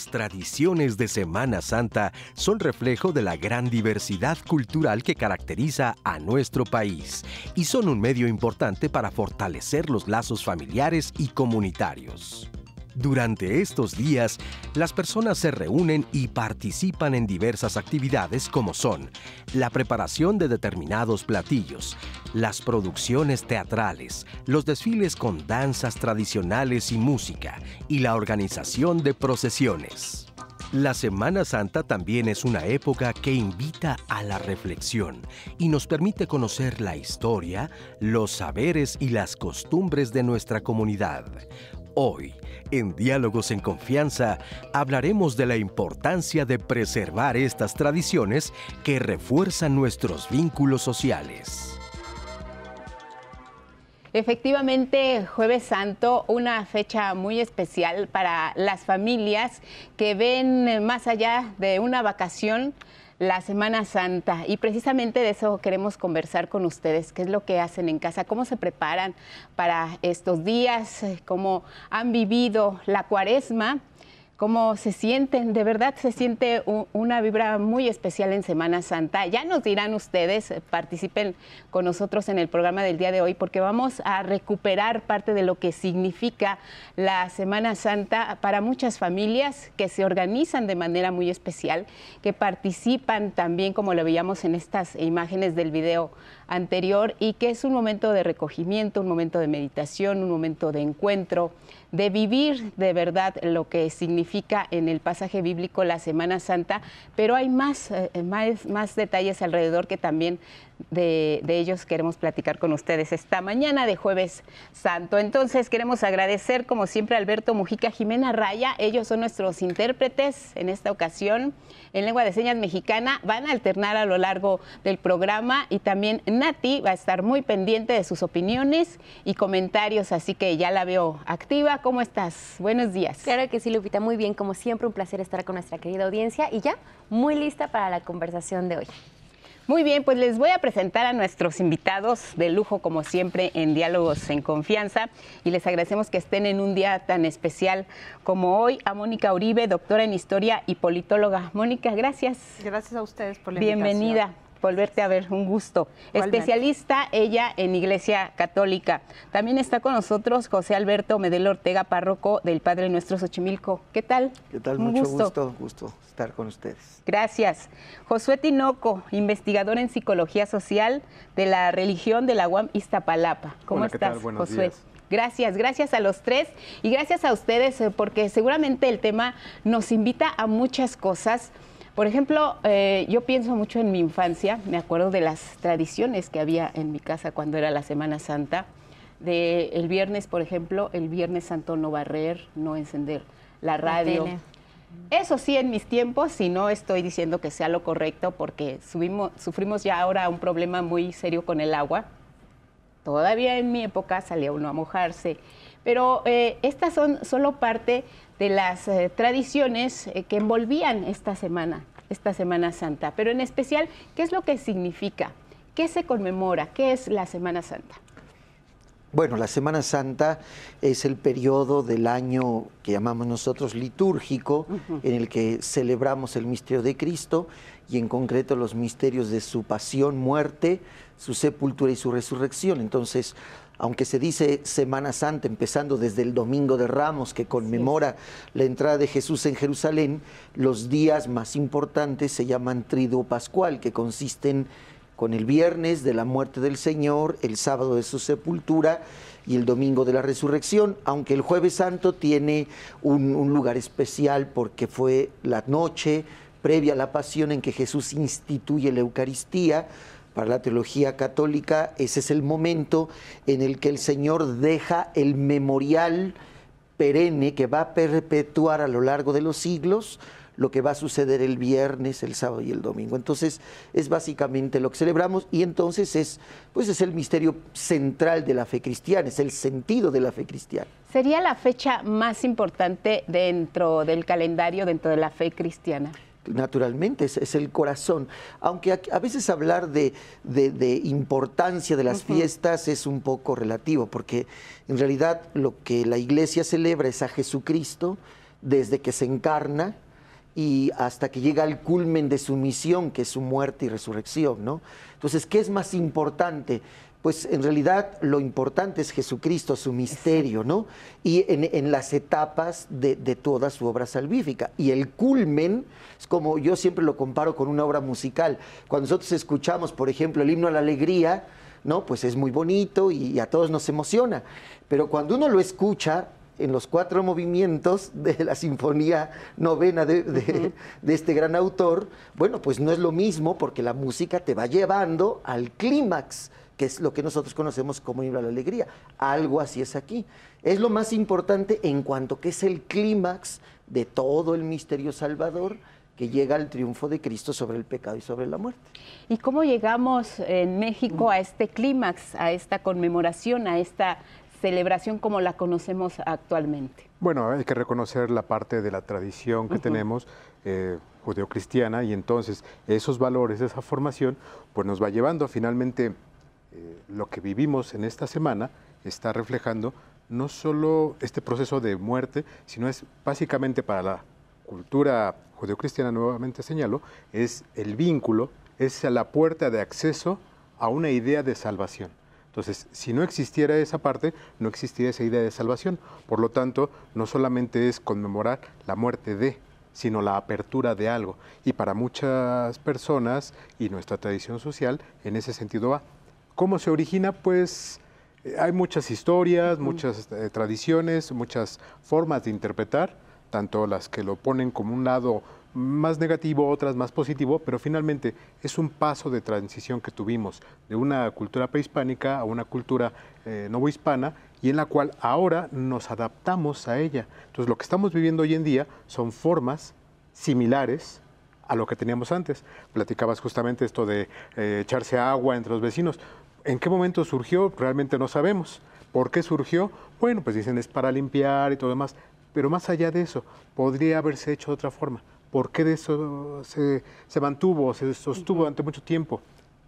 Las tradiciones de Semana Santa son reflejo de la gran diversidad cultural que caracteriza a nuestro país y son un medio importante para fortalecer los lazos familiares y comunitarios. Durante estos días, las personas se reúnen y participan en diversas actividades como son la preparación de determinados platillos, las producciones teatrales, los desfiles con danzas tradicionales y música y la organización de procesiones. La Semana Santa también es una época que invita a la reflexión y nos permite conocer la historia, los saberes y las costumbres de nuestra comunidad. Hoy, en Diálogos en Confianza, hablaremos de la importancia de preservar estas tradiciones que refuerzan nuestros vínculos sociales. Efectivamente, Jueves Santo, una fecha muy especial para las familias que ven más allá de una vacación la Semana Santa. Y precisamente de eso queremos conversar con ustedes, qué es lo que hacen en casa, cómo se preparan para estos días, cómo han vivido la cuaresma cómo se sienten. De verdad se siente una vibra muy especial en Semana Santa. Ya nos dirán ustedes, eh, participen con nosotros en el programa del día de hoy porque vamos a recuperar parte de lo que significa la Semana Santa para muchas familias que se organizan de manera muy especial, que participan también, como lo veíamos en estas imágenes del video anterior, y que es un momento de recogimiento, un momento de meditación, un momento de encuentro de vivir de verdad lo que significa en el pasaje bíblico la Semana Santa, pero hay más, eh, más, más detalles alrededor que también de, ellos queremos platicar con ustedes esta mañana de jueves santo. Entonces queremos agradecer como siempre a Alberto Mujica, Jimena Raya, ellos son nuestros intérpretes en esta ocasión en lengua de señas mexicana, van a alternar a lo largo del programa y también Nati va a estar muy pendiente de sus opiniones y comentarios, así que ya la veo activa. ¿Cómo estás? Buenos días. Claro que sí, Lupita, muy bien, como siempre un placer estar con nuestra querida audiencia y ya muy lista para la conversación de hoy. Muy bien, pues les voy a presentar a nuestros invitados de lujo, como siempre, en Diálogos en Confianza. Y les agradecemos que estén en un día tan especial como hoy. A Mónica Uribe, doctora en Historia y politóloga. Mónica, gracias. Gracias a ustedes por la Bienvenida volverte a ver, un gusto. Especialista ella en Iglesia Católica. También está con nosotros José Alberto Medel Ortega, párroco del Padre Nuestro Xochimilco. ¿Qué tal? ¿Qué tal? Mucho gusto. gusto, estar con ustedes. Gracias. Josué Tinoco, investigador en Psicología Social de la Religión de la UAM Iztapalapa. ¿Cómo estás, Josué? Gracias, gracias a los tres y gracias a ustedes eh, porque seguramente el tema nos invita a muchas cosas por ejemplo, eh, yo pienso mucho en mi infancia, me acuerdo de las tradiciones que había en mi casa cuando era la Semana Santa, de el viernes, por ejemplo, el viernes santo no barrer, no encender la radio. Eso sí, en mis tiempos, y no estoy diciendo que sea lo correcto, porque subimos, sufrimos ya ahora un problema muy serio con el agua. Todavía en mi época salía uno a mojarse. Pero eh, estas son solo parte de las eh, tradiciones eh, que envolvían esta semana, esta Semana Santa. Pero en especial, ¿qué es lo que significa? ¿Qué se conmemora? ¿Qué es la Semana Santa? Bueno, la Semana Santa es el periodo del año que llamamos nosotros litúrgico, en el que celebramos el misterio de Cristo y en concreto los misterios de su pasión, muerte, su sepultura y su resurrección. Entonces, aunque se dice Semana Santa, empezando desde el Domingo de Ramos, que conmemora la entrada de Jesús en Jerusalén, los días más importantes se llaman Triduo Pascual, que consisten con el viernes de la muerte del Señor, el sábado de su sepultura y el domingo de la resurrección, aunque el jueves santo tiene un, un lugar especial porque fue la noche previa a la pasión en que Jesús instituye la Eucaristía, para la teología católica, ese es el momento en el que el Señor deja el memorial perenne que va a perpetuar a lo largo de los siglos lo que va a suceder el viernes, el sábado y el domingo. Entonces, es básicamente lo que celebramos y entonces es pues es el misterio central de la fe cristiana, es el sentido de la fe cristiana. ¿Sería la fecha más importante dentro del calendario, dentro de la fe cristiana? Naturalmente, es, el corazón. Aunque a, veces hablar de, importancia de las fiestas es un poco relativo, porque en realidad lo que la iglesia celebra es a Jesucristo, desde que se encarna y hasta que llega al culmen de su misión, que es su muerte y resurrección, ¿no? Entonces, ¿qué es más importante? Pues en realidad lo importante es Jesucristo, su misterio, ¿no? Y en, las etapas de, de, toda su obra salvífica. Y el culmen es como yo siempre lo comparo con una obra musical. Cuando nosotros escuchamos, por ejemplo, el himno a la alegría, ¿no? Pues es muy bonito y a todos nos emociona. Pero cuando uno lo escucha en los cuatro movimientos de la sinfonía novena de, este gran autor, bueno, pues no es lo mismo porque la música te va llevando al clímax, que es lo que nosotros conocemos como himno a la alegría. Algo así es aquí. Es lo más importante en cuanto que es el clímax de todo el misterio salvador que llega al triunfo de Cristo sobre el pecado y sobre la muerte. ¿Y cómo llegamos en México a este clímax, a esta conmemoración, a esta celebración como la conocemos actualmente? Bueno, hay que reconocer la parte de la tradición que tenemos eh, judeocristiana y entonces esos valores, esa formación, pues nos va llevando finalmente eh, lo que vivimos en esta semana está reflejando no solo este proceso de muerte, sino es básicamente para la cultura judeocristiana, nuevamente señalo, es el vínculo, es la puerta de acceso a una idea de salvación. Entonces, si no existiera esa parte, no existiría esa idea de salvación. Por lo tanto, no solamente es conmemorar la muerte de, sino la apertura de algo. Y para muchas personas y nuestra tradición social, en ese sentido va. ¿Cómo se origina? Pues eh, hay muchas historias, muchas eh, tradiciones, muchas formas de interpretar, tanto las que lo ponen como un lado más negativo, otras más positivo, pero finalmente es un paso de transición que tuvimos de una cultura prehispánica a una cultura eh, novohispana y en la cual ahora nos adaptamos a ella. Entonces lo que estamos viviendo hoy en día son formas similares a lo que teníamos antes. Platicabas justamente esto de eh, echarse agua entre los vecinos. ¿En qué momento surgió? Realmente no sabemos. ¿Por qué surgió? Bueno, pues dicen es para limpiar y todo demás. Pero más allá de eso, podría haberse hecho de otra forma. ¿Por qué de eso se, mantuvo, se sostuvo durante mucho tiempo?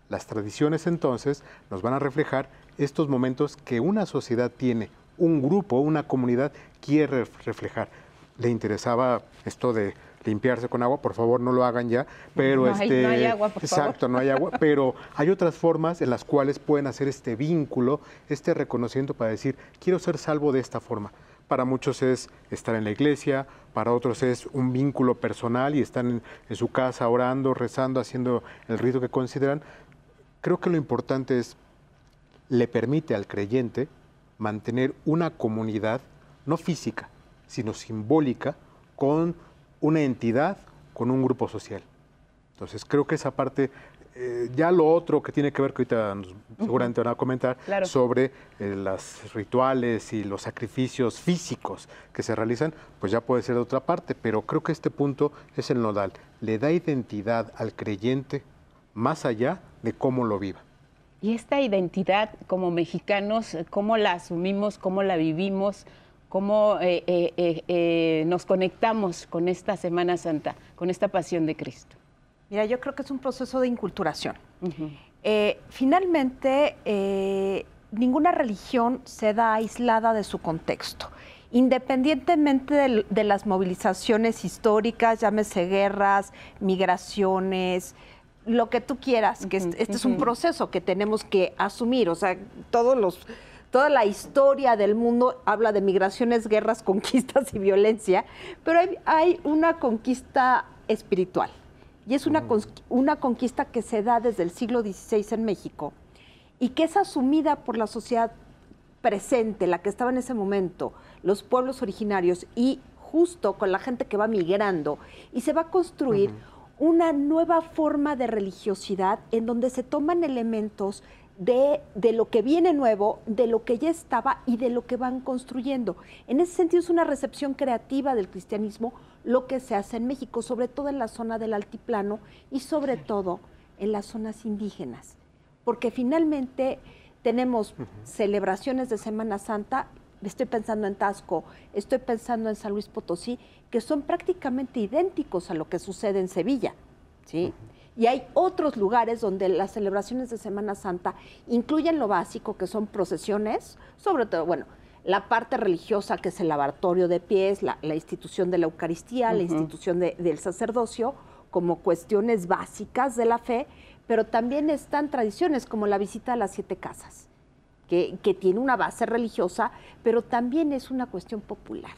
Las tradiciones entonces nos van a reflejar estos momentos que una sociedad tiene, un grupo, una comunidad quiere reflejar. Le interesaba esto de limpiarse con agua, por favor no lo hagan ya, pero no este hay, agua, por exacto, no hay agua, pero hay otras formas en las cuales pueden hacer este vínculo, este reconocimiento para decir, quiero ser salvo de esta forma. Para muchos es estar en la iglesia, para otros es un vínculo personal y están en, su casa orando, rezando, haciendo el rito que consideran. Creo que lo importante es, le permite al creyente mantener una comunidad, no física, sino simbólica, con una entidad, con un grupo social. Entonces creo que esa parte eh, ya lo otro que tiene que ver, que ahorita seguramente van a comentar, sobre eh, los rituales y los sacrificios físicos que se realizan, pues ya puede ser de otra parte, pero creo que este punto es el nodal. Le da identidad al creyente más allá de cómo lo viva. Y esta identidad como mexicanos, ¿cómo la asumimos, cómo la vivimos? Cómo eh, nos conectamos con esta Semana Santa, con esta pasión de Cristo. Mira, yo creo que es un proceso de inculturación. Eh, finalmente, eh, ninguna religión se da aislada de su contexto. Independientemente de, las movilizaciones históricas, llámese guerras, migraciones, lo que tú quieras, que este, es un proceso que tenemos que asumir. O sea, todos los, toda la historia del mundo habla de migraciones, guerras, conquistas y violencia, pero hay una conquista espiritual. Y es una, una conquista que se da desde el siglo XVI en México y que es asumida por la sociedad presente, la que estaba en ese momento, los pueblos originarios y justo con la gente que va migrando y se va a construir una nueva forma de religiosidad en donde se toman elementos de, de, lo que viene nuevo, de lo que ya estaba y de lo que van construyendo. En ese sentido es una recepción creativa del cristianismo lo que se hace en México, sobre todo en la zona del altiplano y sobre todo en las zonas indígenas, porque finalmente tenemos celebraciones de Semana Santa, estoy pensando en Tasco, estoy pensando en San Luis Potosí, que son prácticamente idénticos a lo que sucede en Sevilla, ¿sí? Y hay otros lugares donde las celebraciones de Semana Santa incluyen lo básico, que son procesiones, sobre todo, bueno, la parte religiosa, que es el lavatorio de pies, la, institución de la Eucaristía, la institución del sacerdocio, como cuestiones básicas de la fe, pero también están tradiciones como la visita a las siete casas, que, tiene una base religiosa, pero también es una cuestión popular.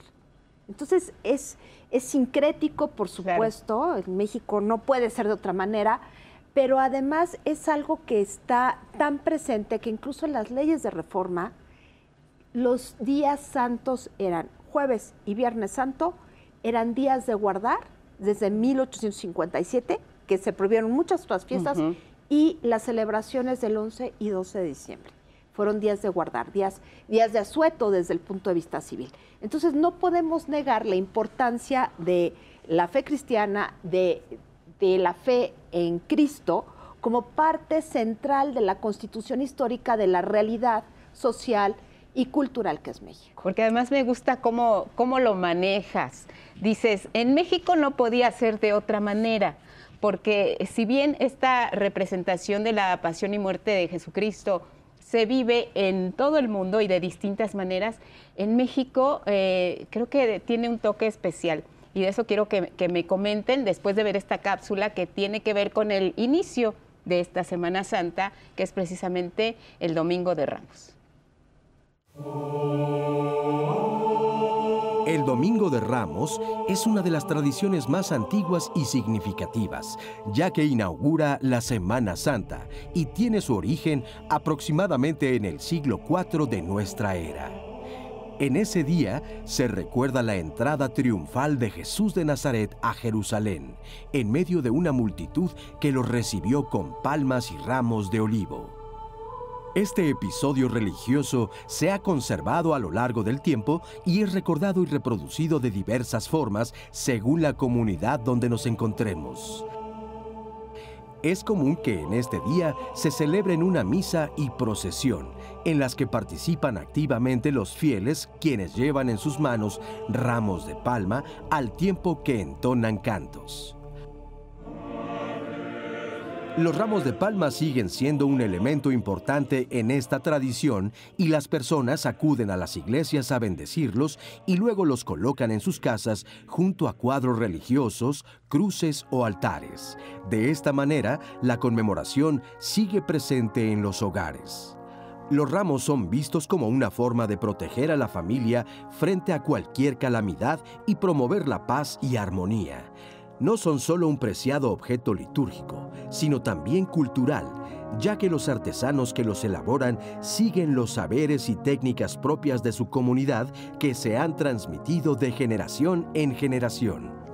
Entonces es, es sincrético, por supuesto, en México no puede ser de otra manera, pero además es algo que está tan presente que incluso en las leyes de reforma, los días santos eran jueves y viernes santo, eran días de guardar desde 1857, que se prohibieron muchas otras fiestas, y las celebraciones del 11 y 12 de diciembre. Fueron días de guardar, días, días de asueto desde el punto de vista civil. Entonces no podemos negar la importancia de la fe cristiana, de, la fe en Cristo, como parte central de la constitución histórica de la realidad social y cultural que es México. Porque además me gusta cómo, cómo lo manejas. Dices, en México no podía ser de otra manera, porque si bien esta representación de la pasión y muerte de Jesucristo se vive en todo el mundo y de distintas maneras, en México eh, creo que tiene un toque especial. Y de eso quiero que, que me comenten después de ver esta cápsula que tiene que ver con el inicio de esta Semana Santa, que es precisamente el Domingo de Ramos. El Domingo de Ramos es una de las tradiciones más antiguas y significativas, ya que inaugura la Semana Santa y tiene su origen aproximadamente en el siglo IV de nuestra era. En ese día se recuerda la entrada triunfal de Jesús de Nazaret a Jerusalén, en medio de una multitud que lo recibió con palmas y ramos de olivo. Este episodio religioso se ha conservado a lo largo del tiempo y es recordado y reproducido de diversas formas según la comunidad donde nos encontremos. Es común que en este día se celebren una misa y procesión, en las que participan activamente los fieles quienes llevan en sus manos ramos de palma al tiempo que entonan cantos. Los ramos de palma siguen siendo un elemento importante en esta tradición y las personas acuden a las iglesias a bendecirlos y luego los colocan en sus casas junto a cuadros religiosos, cruces o altares. De esta manera, la conmemoración sigue presente en los hogares. Los ramos son vistos como una forma de proteger a la familia frente a cualquier calamidad y promover la paz y armonía no son solo un preciado objeto litúrgico, sino también cultural, ya que los artesanos que los elaboran siguen los saberes y técnicas propias de su comunidad que se han transmitido de generación en generación.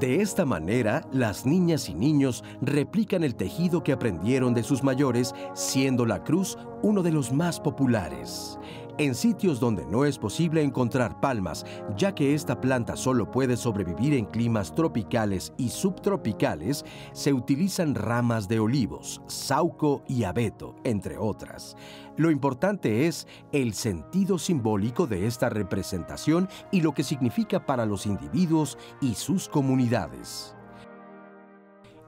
De esta manera, las niñas y niños replican el tejido que aprendieron de sus mayores, siendo la cruz uno de los más populares. En sitios donde no es posible encontrar palmas, ya que esta planta solo puede sobrevivir en climas tropicales y subtropicales, se utilizan ramas de olivos, sauco y abeto, entre otras. Lo importante es el sentido simbólico de esta representación y lo que significa para los individuos y sus comunidades.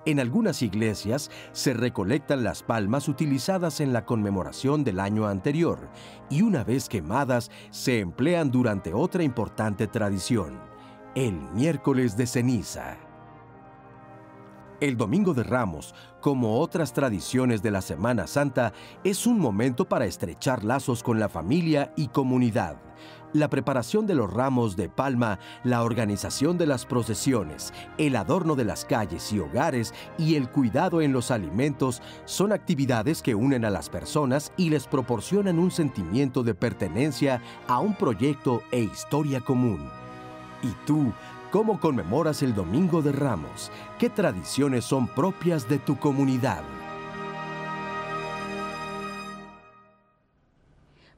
En algunas iglesias se recolectan las palmas utilizadas en la conmemoración del año anterior y una vez quemadas se emplean durante otra importante tradición, el miércoles de ceniza. El Domingo de Ramos, como otras tradiciones de la Semana Santa, es un momento para estrechar lazos con la familia y comunidad la preparación de los ramos de palma, la organización de las procesiones, el adorno de las calles y hogares y el cuidado en los alimentos son actividades que unen a las personas y les proporcionan un sentimiento de pertenencia a un proyecto e historia común. ¿Y tú, cómo conmemoras el Domingo de Ramos? ¿Qué tradiciones son propias de tu comunidad?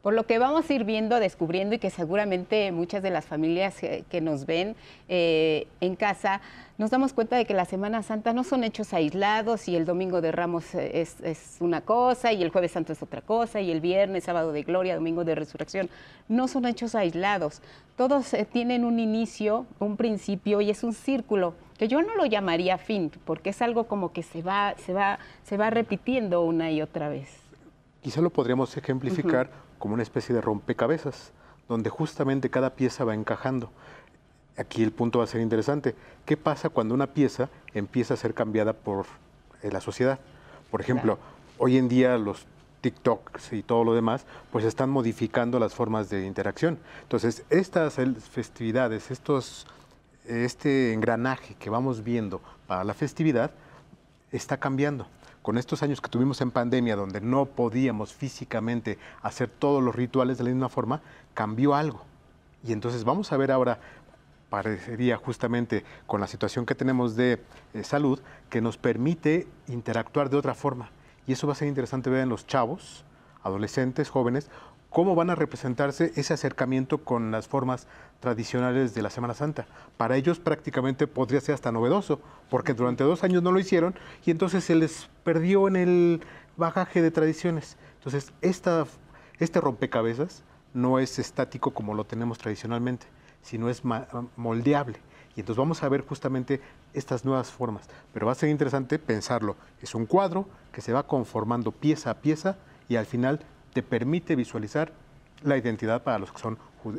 Por lo que vamos a ir viendo, descubriendo y que seguramente muchas de las familias que, nos ven eh, en casa nos damos cuenta de que la Semana Santa no son hechos aislados y el Domingo de Ramos es, una cosa y el Jueves Santo es otra cosa y el Viernes, Sábado de Gloria, Domingo de Resurrección. No son hechos aislados. Todos eh, tienen un inicio, un principio y es un círculo que yo no lo llamaría fin porque es algo como que se va, se va, se va repitiendo una y otra vez. Quizá lo podríamos ejemplificar como una especie de rompecabezas, donde justamente cada pieza va encajando. Aquí el punto va a ser interesante. ¿Qué pasa cuando una pieza empieza a ser cambiada por eh, la sociedad? Por ejemplo, hoy en día los TikToks y todo lo demás, pues están modificando las formas de interacción. Entonces, estas festividades, estos, este engranaje que vamos viendo para la festividad, está cambiando. Con estos años que tuvimos en pandemia, donde no podíamos físicamente hacer todos los rituales de la misma forma, cambió algo. Y entonces vamos a ver ahora, parecería justamente con la situación que tenemos de eh, salud, que nos permite interactuar de otra forma y eso va a ser interesante ver en los chavos, adolescentes, jóvenes, cómo van a representarse ese acercamiento con las formas tradicionales de la Semana Santa. Para ellos prácticamente podría ser hasta novedoso, porque durante dos años no lo hicieron y entonces se les perdió en el bagaje de tradiciones. Entonces, esta, este rompecabezas no es estático como lo tenemos tradicionalmente, sino es moldeable. Y entonces vamos a ver justamente estas nuevas formas. Pero va a ser interesante pensarlo. Es un cuadro que se va conformando pieza a pieza y al final te permite visualizar la identidad para los que son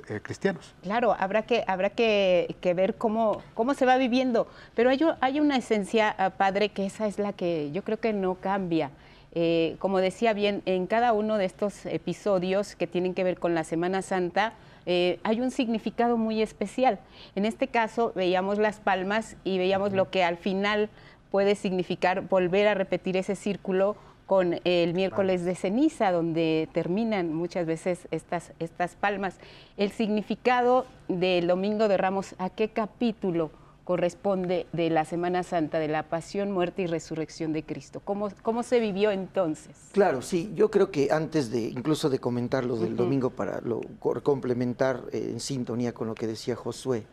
eh, cristianos. Claro, habrá que, habrá que, ver cómo, cómo se va viviendo, pero hay, hay una esencia, ah, padre, que esa es la que yo creo que no cambia. Eh, como decía bien, en cada uno de estos episodios que tienen que ver con la Semana Santa, eh, hay un significado muy especial. En este caso veíamos las palmas y veíamos lo que al final puede significar volver a repetir ese círculo con el miércoles de ceniza, donde terminan muchas veces estas, estas palmas. El significado del Domingo de Ramos, ¿a qué capítulo corresponde de la Semana Santa, de la pasión, muerte y resurrección de Cristo. ¿Cómo, cómo se vivió entonces? Claro, sí, yo creo que antes de incluso de comentar lo del domingo para lo, complementar eh, en sintonía con lo que decía Josué,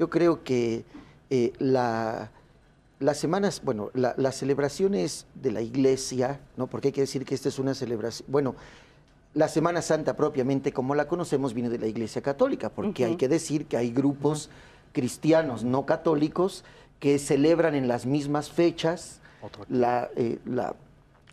yo creo que eh, la, las semanas, bueno, las celebraciones de la iglesia, ¿no? Porque hay que decir que esta es una celebración, bueno, la Semana Santa propiamente como la conocemos viene de la Iglesia Católica, porque hay que decir que hay grupos cristianos no católicos que celebran en las mismas fechas eh,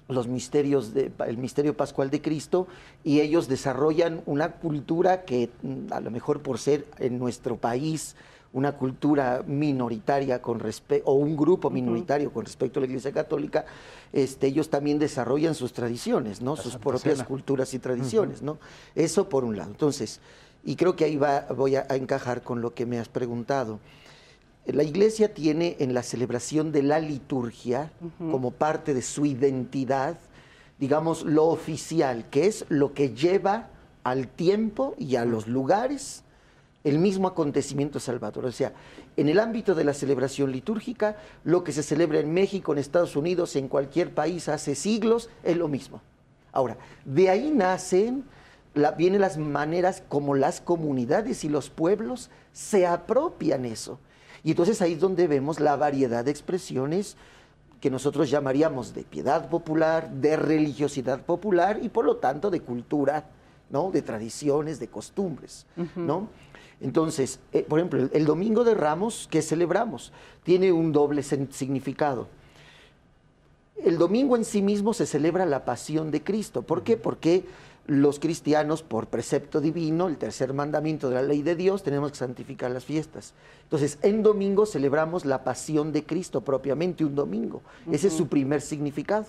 los misterios de, el misterio pascual de Cristo y ellos desarrollan una cultura que mm, a lo mejor por ser en nuestro país una cultura minoritaria con respecto o un grupo minoritario con respecto a la Iglesia Católica, este, ellos también desarrollan sus tradiciones, ¿no? sus propias culturas y tradiciones, ¿no? Eso por un lado. Entonces, y creo que ahí va, voy a, encajar con lo que me has preguntado. La iglesia tiene en la celebración de la liturgia, como parte de su identidad, digamos, lo oficial, que es lo que lleva al tiempo y a los lugares el mismo acontecimiento salvador. O sea, en el ámbito de la celebración litúrgica, lo que se celebra en México, en Estados Unidos, en cualquier país hace siglos, es lo mismo. Ahora, de ahí nacen vienen las maneras como las comunidades y los pueblos se apropian eso. Y entonces ahí es donde vemos la variedad de expresiones que nosotros llamaríamos de piedad popular, de religiosidad popular y por lo tanto de cultura, ¿no? de tradiciones, de costumbres. ¿no? Entonces, eh, por ejemplo, el, Domingo de Ramos que celebramos tiene un doble significado. El domingo en sí mismo se celebra la pasión de Cristo. ¿Por qué? Porque los cristianos, por precepto divino, el tercer mandamiento de la ley de Dios, tenemos que santificar las fiestas. Entonces, en domingo celebramos la pasión de Cristo, propiamente un domingo. Ese es su primer significado.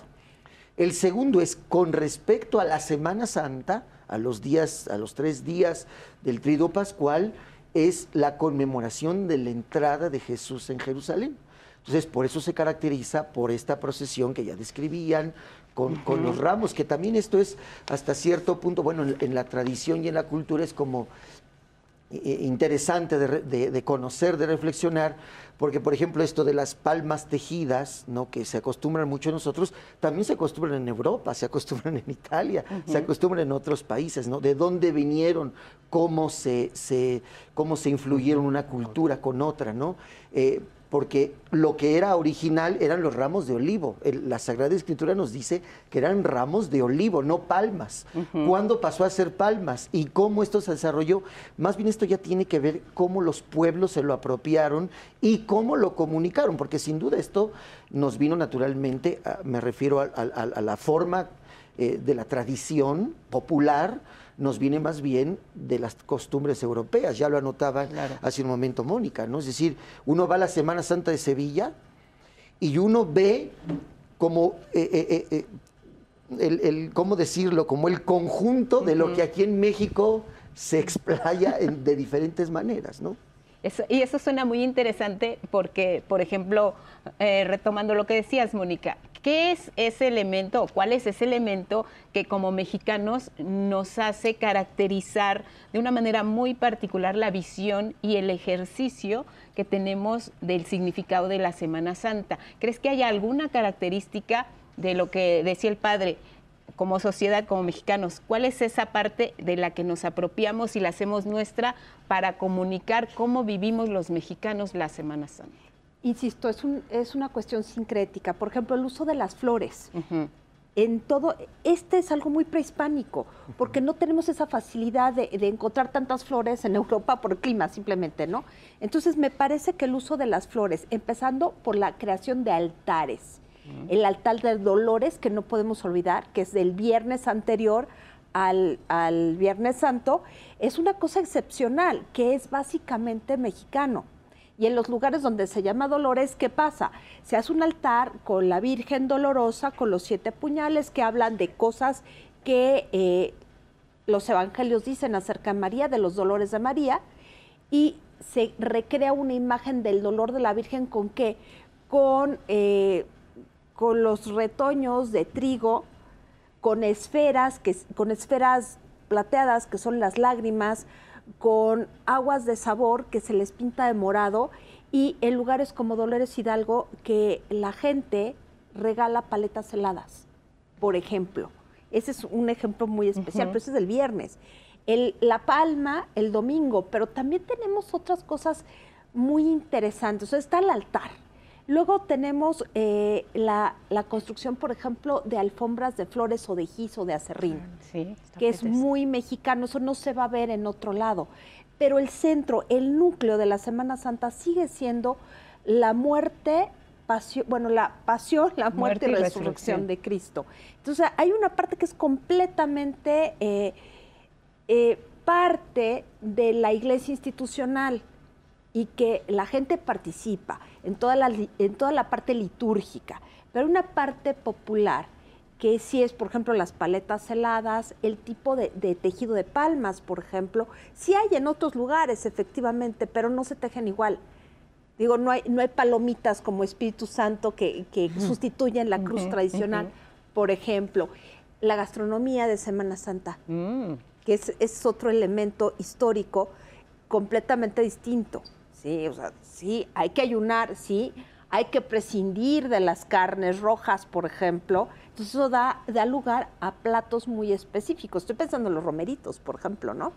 El segundo es con respecto a la Semana Santa, a los días, a los tres días del Trido Pascual, es la conmemoración de la entrada de Jesús en Jerusalén. Entonces, por eso se caracteriza por esta procesión que ya describían, con, los ramos, que también esto es hasta cierto punto, bueno, en, la tradición y en la cultura es como interesante de, conocer, de reflexionar, porque por ejemplo esto de las palmas tejidas, ¿no? que se acostumbran mucho nosotros, también se acostumbran en Europa, se acostumbran en Italia, se acostumbran en otros países, ¿no? De dónde vinieron, cómo se, se cómo se influyeron una cultura con otra, ¿no? Eh, porque lo que era original eran los ramos de olivo. la Sagrada Escritura nos dice que eran ramos de olivo, no palmas. ¿Cuándo pasó a ser palmas? ¿Y cómo esto se desarrolló? Más bien esto ya tiene que ver cómo los pueblos se lo apropiaron y cómo lo comunicaron, porque sin duda esto nos vino naturalmente, me refiero a, la forma eh, de la tradición popular, nos viene más bien de las costumbres europeas. Ya lo anotaba hace un momento Mónica, ¿no? Es decir, uno va a la Semana Santa de Sevilla y uno ve como eh, eh, eh, el, ¿cómo decirlo? Como el conjunto de lo que aquí en México se explaya de diferentes maneras, ¿no? y eso suena muy interesante porque, por ejemplo, retomando lo que decías, Mónica, ¿qué es ese elemento o cuál es ese elemento que como mexicanos nos hace caracterizar de una manera muy particular la visión y el ejercicio que tenemos del significado de la Semana Santa? ¿Crees que hay alguna característica de lo que decía el padre? como sociedad, como mexicanos, ¿cuál es esa parte de la que nos apropiamos y la hacemos nuestra para comunicar cómo vivimos los mexicanos la Semana Santa? Insisto, es, es una cuestión sincrética. Por ejemplo, el uso de las flores. En todo, este es algo muy prehispánico, porque no tenemos esa facilidad de, de, encontrar tantas flores en Europa por clima, simplemente, ¿no? Entonces, me parece que el uso de las flores, empezando por la creación de altares, el altar de dolores que no podemos olvidar, que es del viernes anterior al, Viernes Santo, es una cosa excepcional, que es básicamente mexicano. Y en los lugares donde se llama Dolores, ¿qué pasa? Se hace un altar con la Virgen Dolorosa, con los siete puñales que hablan de cosas que eh, los evangelios dicen acerca de María, de los dolores de María, y se recrea una imagen del dolor de la Virgen con qué? Con eh, con los retoños de trigo, con esferas, que, con esferas plateadas, que son las lágrimas, con aguas de sabor que se les pinta de morado y en lugares como Dolores Hidalgo que la gente regala paletas heladas, por ejemplo. Ese es un ejemplo muy especial, pero ese es el viernes. El, la palma el domingo, pero también tenemos otras cosas muy interesantes. está el altar, Luego tenemos eh, la, construcción, por ejemplo, de alfombras de flores o de gis o de acerrín, que es muy mexicano, eso no se va a ver en otro lado. Pero el centro, el núcleo de la Semana Santa sigue siendo la muerte, pasión, bueno, la pasión, la muerte, y la resurrección. de Cristo. Entonces hay una parte que es completamente eh, eh, parte de la iglesia institucional y que la gente participa en toda la, en toda la parte litúrgica, pero una parte popular que sí es, por ejemplo, las paletas heladas, el tipo de, tejido de palmas, por ejemplo, sí hay en otros lugares, efectivamente, pero no se tejen igual. Digo, no hay, no hay palomitas como Espíritu Santo que, sustituyen la cruz tradicional, por ejemplo. La gastronomía de Semana Santa, mm. que es, es otro elemento histórico completamente distinto. Sí, o sea, sí, hay que ayunar, sí, hay que prescindir de las carnes rojas, por ejemplo. Entonces eso da, da lugar a platos muy específicos. Estoy pensando en los romeritos, por ejemplo, ¿no?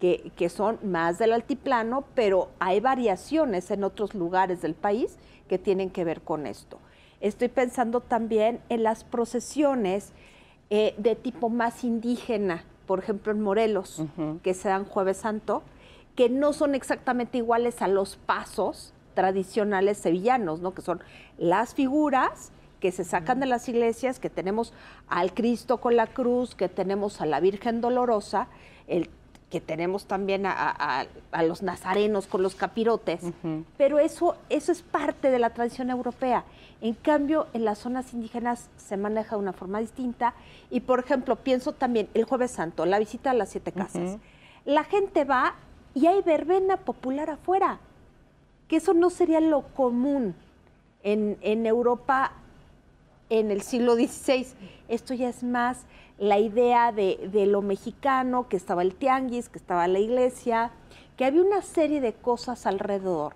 Que, que, son más del altiplano, pero hay variaciones en otros lugares del país que tienen que ver con esto. Estoy pensando también en las procesiones eh, de tipo más indígena, por ejemplo en Morelos, que se dan jueves santo, que no son exactamente iguales a los pasos tradicionales sevillanos, ¿no? Que son las figuras que se sacan de las iglesias, que tenemos al Cristo con la cruz, que tenemos a la Virgen Dolorosa, el, que tenemos también a, los nazarenos con los capirotes, pero eso, eso es parte de la tradición europea. En cambio, en las zonas indígenas se maneja de una forma distinta y, por ejemplo, pienso también el jueves santo, la visita a las siete casas. La gente va y hay verbena popular afuera, que eso no sería lo común en, Europa en el siglo XVI. Esto ya es más la idea de, lo mexicano, que estaba el tianguis, que estaba la iglesia, que había una serie de cosas alrededor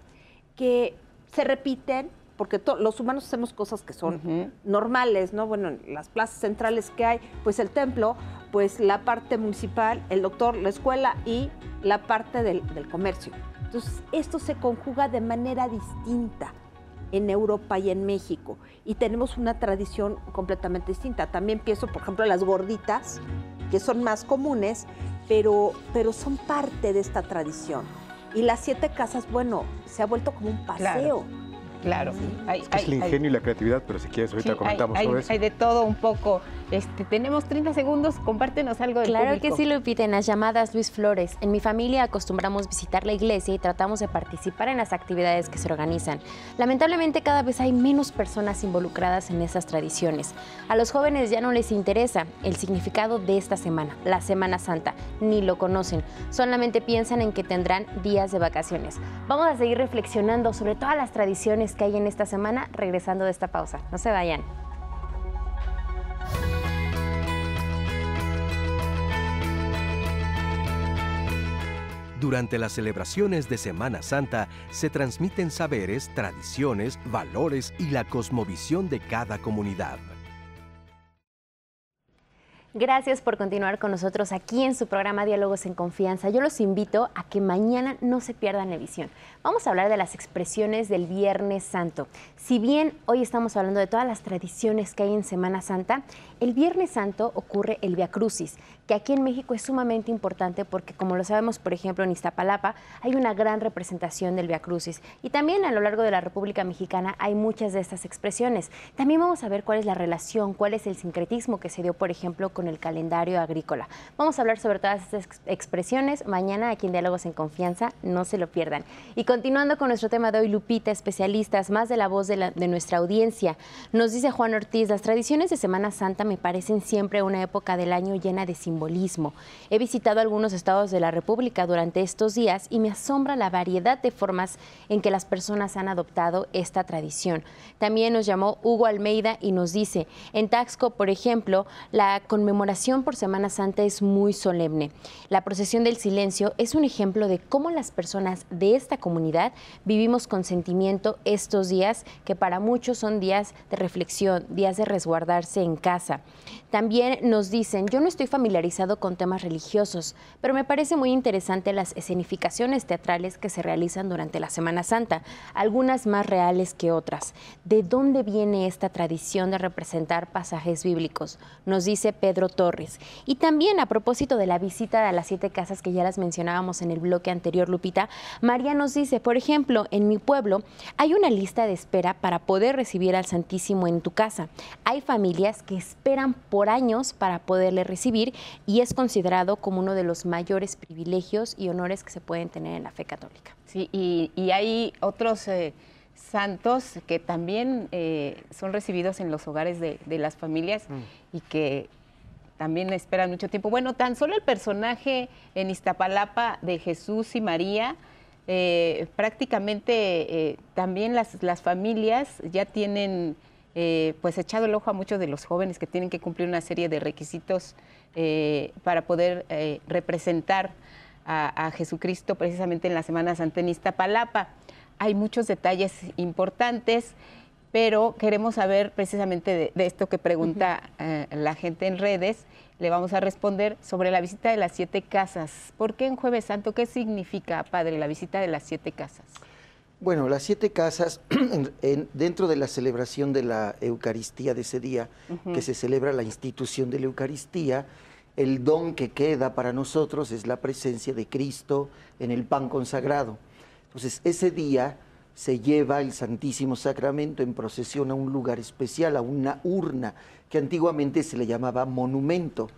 que se repiten, porque los humanos hacemos cosas que son normales, ¿no? Bueno, en las plazas centrales que hay, pues el templo, pues la parte municipal, el doctor, la escuela y la parte del, comercio. Entonces, esto se conjuga de manera distinta en Europa y en México y tenemos una tradición completamente distinta. También pienso, por ejemplo, en las gorditas, que son más comunes, pero, pero son parte de esta tradición. Y las siete casas, bueno, se ha vuelto como un paseo. Claro. Es, el ingenio y la creatividad, pero si quieres ahorita comentamos hay, sobre eso. Hay de todo un poco. Este, tenemos 30 segundos, compártenos algo del Claro que sí, Lupita, en las llamadas Luis Flores. En mi familia acostumbramos visitar la iglesia y tratamos de participar en las actividades que se organizan. Lamentablemente cada vez hay menos personas involucradas en esas tradiciones. A los jóvenes ya no les interesa el significado de esta semana, la Semana Santa, ni lo conocen. Solamente piensan en que tendrán días de vacaciones. Vamos a seguir reflexionando sobre todas las tradiciones que hay en esta semana regresando de esta pausa. No se vayan. Durante las celebraciones de Semana Santa se transmiten saberes, tradiciones, valores y la cosmovisión de cada comunidad. Gracias por continuar con nosotros aquí en su programa Diálogos en Confianza. Yo los invito a que mañana no se pierdan la visión. Vamos a hablar de las expresiones del Viernes Santo. Si bien hoy estamos hablando de todas las tradiciones que hay en Semana Santa, el Viernes Santo ocurre el Via Crucis, que aquí en México es sumamente importante porque, como lo sabemos, por ejemplo, en Iztapalapa hay una gran representación del Via Crucis y también a lo largo de la República Mexicana hay muchas de estas expresiones. También vamos a ver cuál es la relación, cuál es el sincretismo que se dio, por ejemplo, con el calendario agrícola. Vamos a hablar sobre todas estas expresiones mañana aquí en Diálogos en Confianza, no se lo pierdan. Y continuando con nuestro tema de hoy, Lupita, especialistas, más de la voz de, de nuestra audiencia, nos dice Juan Ortiz, las tradiciones de Semana Santa me parecen siempre una época del año llena de simbolismo. He visitado algunos estados de la República durante estos días y me asombra la variedad de formas en que las personas han adoptado esta tradición. También nos llamó Hugo Almeida y nos dice, en Taxco, por ejemplo, la conmemoración por Semana Santa es muy solemne. La procesión del silencio es un ejemplo de cómo las personas de esta comunidad vivimos con sentimiento estos días que para muchos son días de reflexión, días de resguardarse en casa. También nos dicen, yo no estoy familiarizado con temas religiosos, pero me parece muy interesante las escenificaciones teatrales que se realizan durante la Semana Santa, algunas más reales que otras. ¿De dónde viene esta tradición de representar pasajes bíblicos? Nos dice Pedro Torres. Y también a propósito de la visita a las siete casas que ya las mencionábamos en el bloque anterior, Lupita, María nos dice, por ejemplo, en mi pueblo hay una lista de espera para poder recibir al Santísimo en tu casa. Hay familias que esperan por años para poderle recibir y es considerado como uno de los mayores privilegios y honores que se pueden tener en la fe católica. Sí, y, hay otros eh, santos que también eh, son recibidos en los hogares de, las familias mm. y que también esperan mucho tiempo. Bueno, tan solo el personaje en Iztapalapa de Jesús y María, eh, prácticamente también las, las familias ya tienen eh, pues echado el ojo a muchos de los jóvenes que tienen que cumplir una serie de requisitos eh, para poder eh, representar a, Jesucristo precisamente en la Semana Santenista Palapa. Hay muchos detalles importantes, pero queremos saber precisamente de, esto que pregunta la gente en redes. Le vamos a responder sobre la visita de las siete casas. ¿Por qué en Jueves Santo? ¿Qué significa, Padre, la visita de las siete casas? Bueno, las siete casas, dentro de la celebración de la Eucaristía de ese día, que se celebra la institución de la Eucaristía, el don que queda para nosotros es la presencia de Cristo en el pan consagrado. Entonces, ese día se lleva el Santísimo Sacramento en procesión a un lugar especial, a una urna, que antiguamente se le llamaba monumento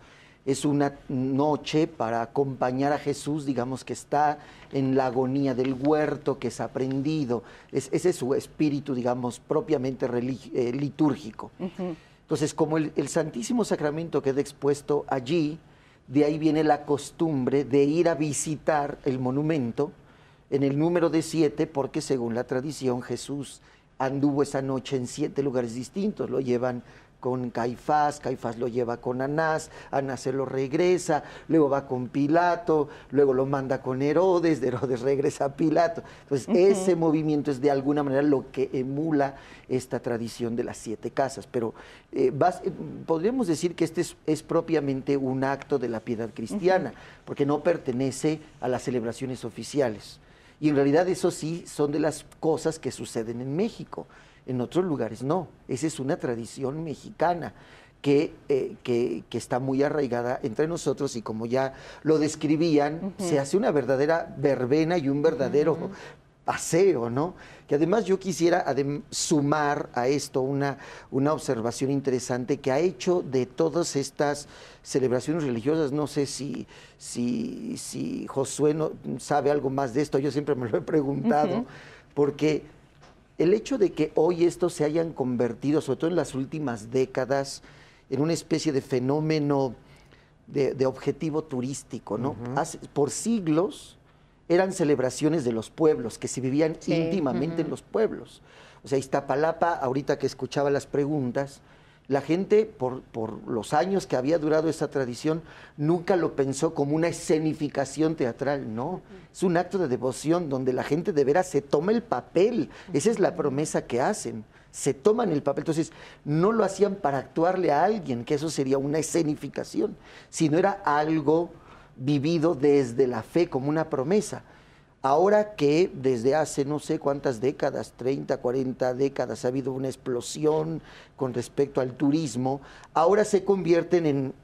es una noche para acompañar a Jesús, digamos que está en la agonía del huerto, que es aprendido. ese es su espíritu, digamos, propiamente eh, litúrgico. Entonces, como el, el, Santísimo Sacramento queda expuesto allí, de ahí viene la costumbre de ir a visitar el monumento en el número de siete, porque según la tradición Jesús anduvo esa noche en siete lugares distintos, lo llevan con Caifás, Caifás lo lleva con Anás, Anás se lo regresa, luego va con Pilato, luego lo manda con Herodes, de Herodes regresa a Pilato. Entonces, ese movimiento es de alguna manera lo que emula esta tradición de las siete casas. Pero eh, eh, podríamos decir que este es, propiamente un acto de la piedad cristiana, porque no pertenece a las celebraciones oficiales. Y en realidad eso sí son de las cosas que suceden en México. En otros lugares no. Esa es una tradición mexicana. Que, eh, que, está muy arraigada entre nosotros y como ya lo describían, se hace una verdadera verbena y un verdadero aseo, ¿no? Que además yo quisiera sumar a esto una, una observación interesante que ha hecho de todas estas celebraciones religiosas, no sé si, si, si Josué no, sabe algo más de esto, yo siempre me lo he preguntado, porque el hecho de que hoy estos se hayan convertido, sobre todo en las últimas décadas, en una especie de fenómeno de, objetivo turístico, ¿no? por siglos eran celebraciones de los pueblos, que se vivían íntimamente en los pueblos. O sea, Iztapalapa, ahorita que escuchaba las preguntas, la gente, por, por, los años que había durado esa tradición, nunca lo pensó como una escenificación teatral, no. Es un acto de devoción donde la gente de veras se toma el papel. Esa es la promesa que hacen. Se toman el papel. Entonces, no lo hacían para actuarle a alguien, que eso sería una escenificación, sino era algo vivido desde la fe como una promesa. Ahora que desde hace no sé cuántas décadas, 30, 40 décadas, ha habido una explosión con respecto al turismo, ahora se convierten en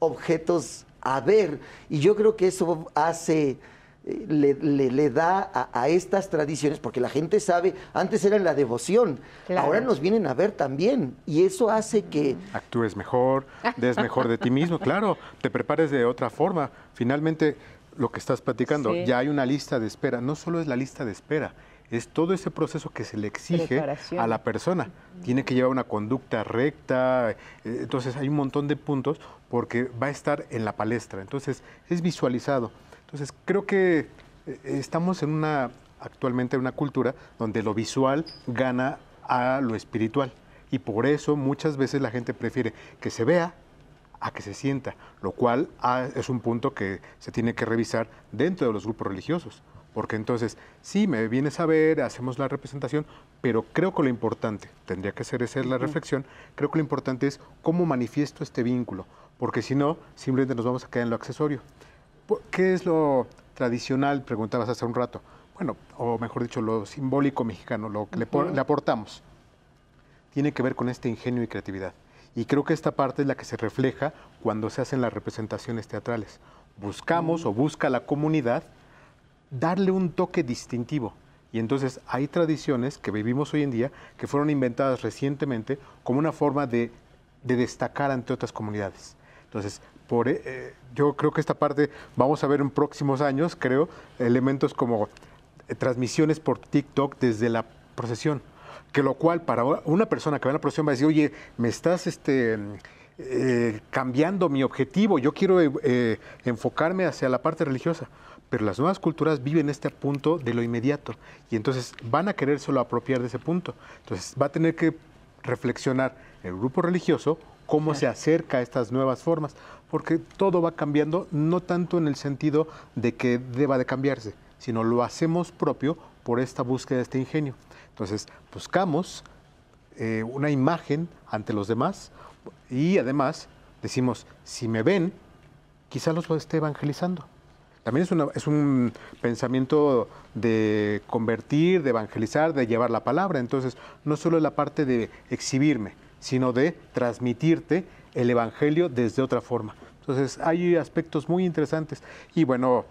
objetos a ver. Y yo creo que eso hace, eh, le, da a, estas tradiciones, porque la gente sabe, antes era la devoción, ahora nos vienen a ver también. Y eso hace que... Actúes mejor, des mejor de ti mismo, claro, te prepares de otra forma. Finalmente lo que estás platicando, ya hay una lista de espera. No solo es la lista de espera, es todo ese proceso que se le exige a la persona. Tiene que llevar una conducta recta, eh, entonces hay un montón de puntos porque va a estar en la palestra, entonces es visualizado. Entonces creo que eh, estamos en una, actualmente en una cultura donde lo visual gana a lo espiritual y por eso muchas veces la gente prefiere que se vea a que se sienta, lo cual ah, es un punto que se tiene que revisar dentro de los grupos religiosos. Porque entonces, sí, me vienes a ver, hacemos la representación, pero creo que lo importante, tendría que ser esa la reflexión, creo que lo importante es cómo manifiesto este vínculo, porque si no, simplemente nos vamos a quedar en lo accesorio. ¿Qué es lo tradicional? Preguntabas hace un rato. Bueno, o mejor dicho, lo simbólico mexicano, lo que le aportamos, tiene que ver con este ingenio y creatividad. Y creo que esta parte es la que se refleja cuando se hacen las representaciones teatrales. Buscamos o busca la comunidad darle un toque distintivo. Y entonces hay tradiciones que vivimos hoy en día que fueron inventadas recientemente como una forma de, destacar ante otras comunidades. Entonces, por, eh, yo creo que esta parte vamos a ver en próximos años, creo, elementos como eh, transmisiones por TikTok desde la procesión que lo cual para una persona que va a la procesión va a decir, oye, me estás este, eh, cambiando mi objetivo, yo quiero eh, enfocarme hacia la parte religiosa. Pero las nuevas culturas viven este punto de lo inmediato y entonces van a querer solo apropiar de ese punto. Entonces va a tener que reflexionar el grupo religioso cómo se acerca a estas nuevas formas, porque todo va cambiando, no tanto en el sentido de que deba de cambiarse, sino lo hacemos propio por esta búsqueda de este ingenio. Entonces, buscamos eh, una imagen ante los demás y además decimos, si me ven, quizá los esté evangelizando. También es, es, un pensamiento de convertir, de evangelizar, de llevar la palabra. Entonces, no solo es la parte de exhibirme, sino de transmitirte el Evangelio desde otra forma. Entonces, hay aspectos muy interesantes. Y bueno,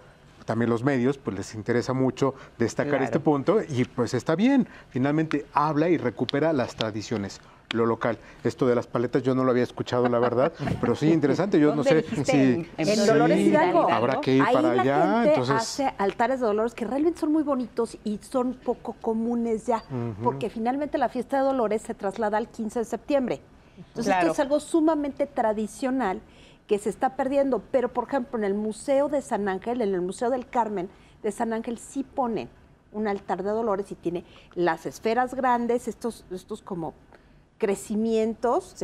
también los medios pues les interesa mucho destacar este punto y pues está bien, finalmente habla y recupera las tradiciones lo local. Esto de las paletas yo no lo había escuchado, la verdad, pero sí interesante. Yo no sé si en, Dolores Hidalgo habrá que ir para la allá. Gente entonces hace altares de Dolores que realmente son muy bonitos y son poco comunes ya, porque finalmente la fiesta de Dolores se traslada al 15 de septiembre. Entonces esto es algo sumamente tradicional que se está perdiendo. Pero, por ejemplo, en el Museo de San Ángel, en el Museo del Carmen de San Ángel, sí ponen un altar de dolores y tiene las esferas grandes, estos, estos como crecimientos,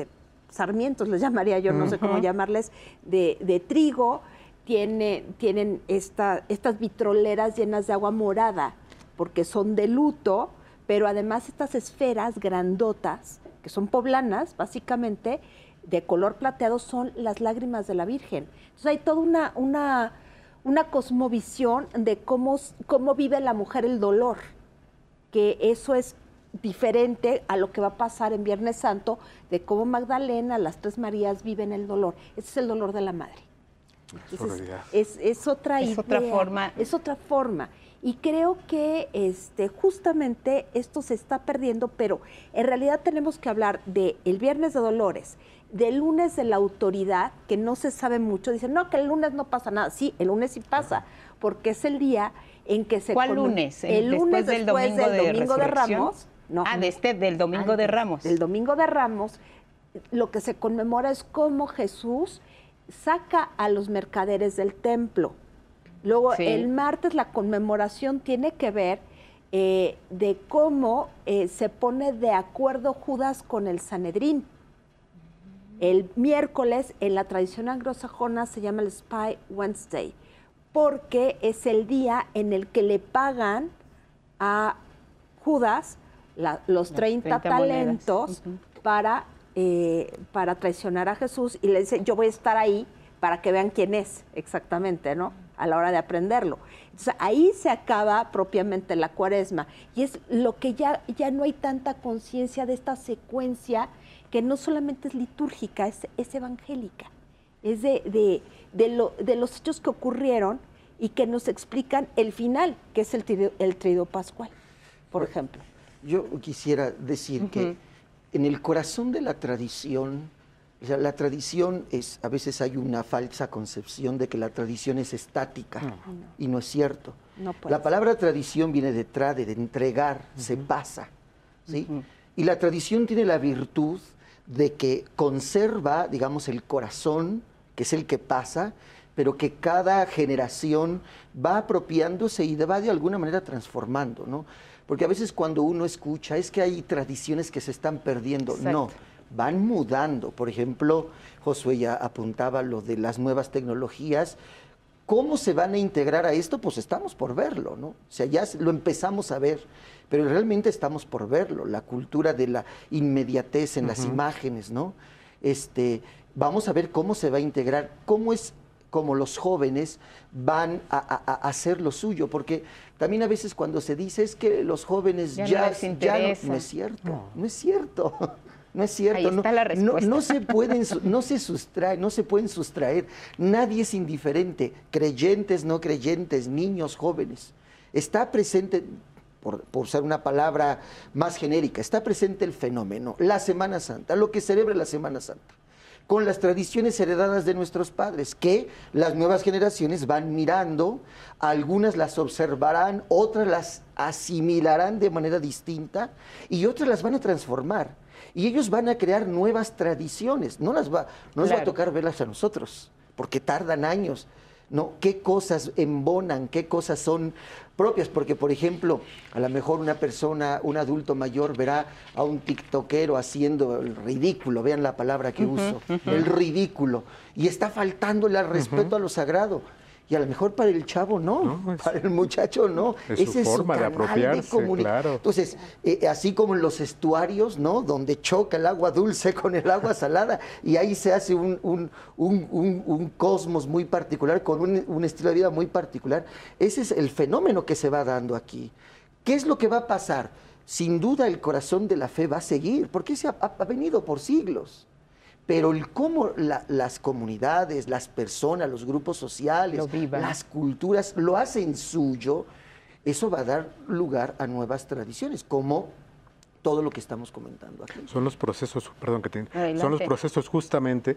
sarmientos les llamaría yo, no sé cómo llamarles, de, trigo, tiene, tienen esta, estas vitroleras llenas de agua morada, porque son de luto, pero además estas esferas grandotas, que son poblanas, básicamente, de color plateado son las lágrimas de la Virgen. Entonces hay toda una, una, una cosmovisión de cómo, cómo vive la mujer el dolor, que eso es diferente a lo que va a pasar en Viernes Santo, de cómo Magdalena, las tres Marías viven el dolor. Ese es el dolor de la madre. es, es, otra es otra forma. Es otra forma. Y creo que este, justamente esto se está perdiendo, pero en realidad tenemos que hablar del el Viernes de Dolores, del lunes de la autoridad, que no se sabe mucho. Dicen, no, que el lunes no pasa nada. Sí, el lunes sí pasa, porque es el día en que se... ¿Cuál lunes? El lunes después del domingo, de, domingo de Ramos. No, ah, de este, del domingo de Ramos. El domingo de Ramos, lo que se conmemora es cómo Jesús saca a los mercaderes del templo. Luego, el martes la conmemoración tiene que ver eh, de cómo eh, se pone de acuerdo Judas con el Sanedrín. El miércoles, en la tradición anglosajona, se llama el Spy Wednesday, porque es el día en el que le pagan a Judas los 30, talentos para, eh, para traicionar a Jesús y le dice, yo voy a estar ahí para que vean quién es exactamente, ¿no? A la hora de aprenderlo. Entonces ahí se acaba propiamente la cuaresma y es lo que ya, ya no hay tanta conciencia de esta secuencia que no solamente es litúrgica, es, es evangélica, es de, de, de, lo, de, los hechos que ocurrieron y que nos explican el final, que es el, el trido pascual, por ejemplo. Yo quisiera decir que en el corazón de la tradición, la tradición es, a veces hay una falsa concepción de que la tradición es estática y no es cierto. la palabra tradición viene detrás de, entregar, se pasa. ¿sí? Y la tradición tiene la virtud de que conserva, digamos, el corazón, que es el que pasa, pero que cada generación va apropiándose y va de alguna manera transformando, ¿no? Porque a veces cuando uno escucha es que hay tradiciones que se están perdiendo. No, van mudando. Por ejemplo, Josué ya apuntaba lo de las nuevas tecnologías. ¿Cómo se van a integrar a esto? Pues estamos por verlo, ¿no? O sea, ya lo empezamos a ver, pero realmente estamos por verlo. La cultura de la inmediatez en las imágenes, ¿no? Este, vamos a ver cómo se va a integrar, cómo es como los jóvenes van a, hacer lo suyo, porque también a veces cuando se dice es que los jóvenes ya, ya, no, es cierto, no, es cierto. No es cierto, no, se pueden, no se sustrae, no se pueden sustraer. Nadie es indiferente, creyentes, no creyentes, niños, jóvenes. Está presente, por, por, usar una palabra más genérica, está presente el fenómeno, la Semana Santa, lo que celebra la Semana Santa con las tradiciones heredadas de nuestros padres, que las nuevas generaciones van mirando, algunas las observarán, otras las asimilarán de manera distinta y otras las van a transformar. Y ellos van a crear nuevas tradiciones, no, las va, no va a tocar verlas a nosotros, porque tardan años. ¿No? ¿Qué cosas embonan? ¿Qué cosas son propias? Porque, por ejemplo, a lo mejor una persona, un adulto mayor, verá a un tiktokero haciendo el ridículo, vean la palabra que uso, el ridículo, y está faltándole al respeto a lo sagrado y a lo mejor para el chavo no, para el muchacho no. Es su forma de apropiarse, claro. Entonces, eh, así como en los estuarios, ¿no? Donde choca el agua dulce con el agua salada y ahí se hace un, un, un, un cosmos muy particular, con un, estilo de vida muy particular. Ese es el fenómeno que se va dando aquí. ¿Qué es lo que va a pasar? Sin duda el corazón de la fe va a seguir, porque se ha venido por siglos pero el cómo las comunidades, las personas, los grupos sociales, las culturas lo hacen suyo, eso va a dar lugar a nuevas tradiciones, como todo lo que estamos comentando aquí. Son los procesos, perdón que te, son los procesos justamente,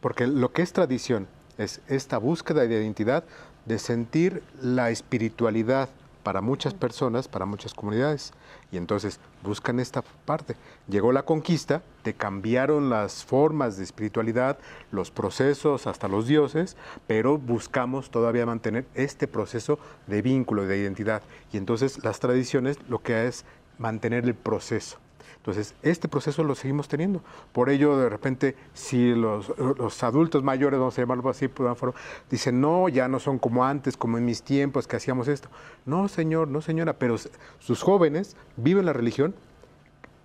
porque lo que es tradición es esta búsqueda de identidad, de sentir la espiritualidad para muchas personas, para muchas comunidades. Y entonces buscan esta parte. Llegó la conquista, te cambiaron las formas de espiritualidad, los procesos, hasta los dioses, pero buscamos todavía mantener este proceso de vínculo, de identidad. Y entonces las tradiciones lo que es mantener el proceso. Entonces, este proceso lo seguimos teniendo. Por ello, de repente, si los, adultos mayores, vamos a llamarlo así, dicen, no, ya no son como antes, como en mis tiempos que hacíamos esto. No, señor, no, señora, pero sus jóvenes viven la religión,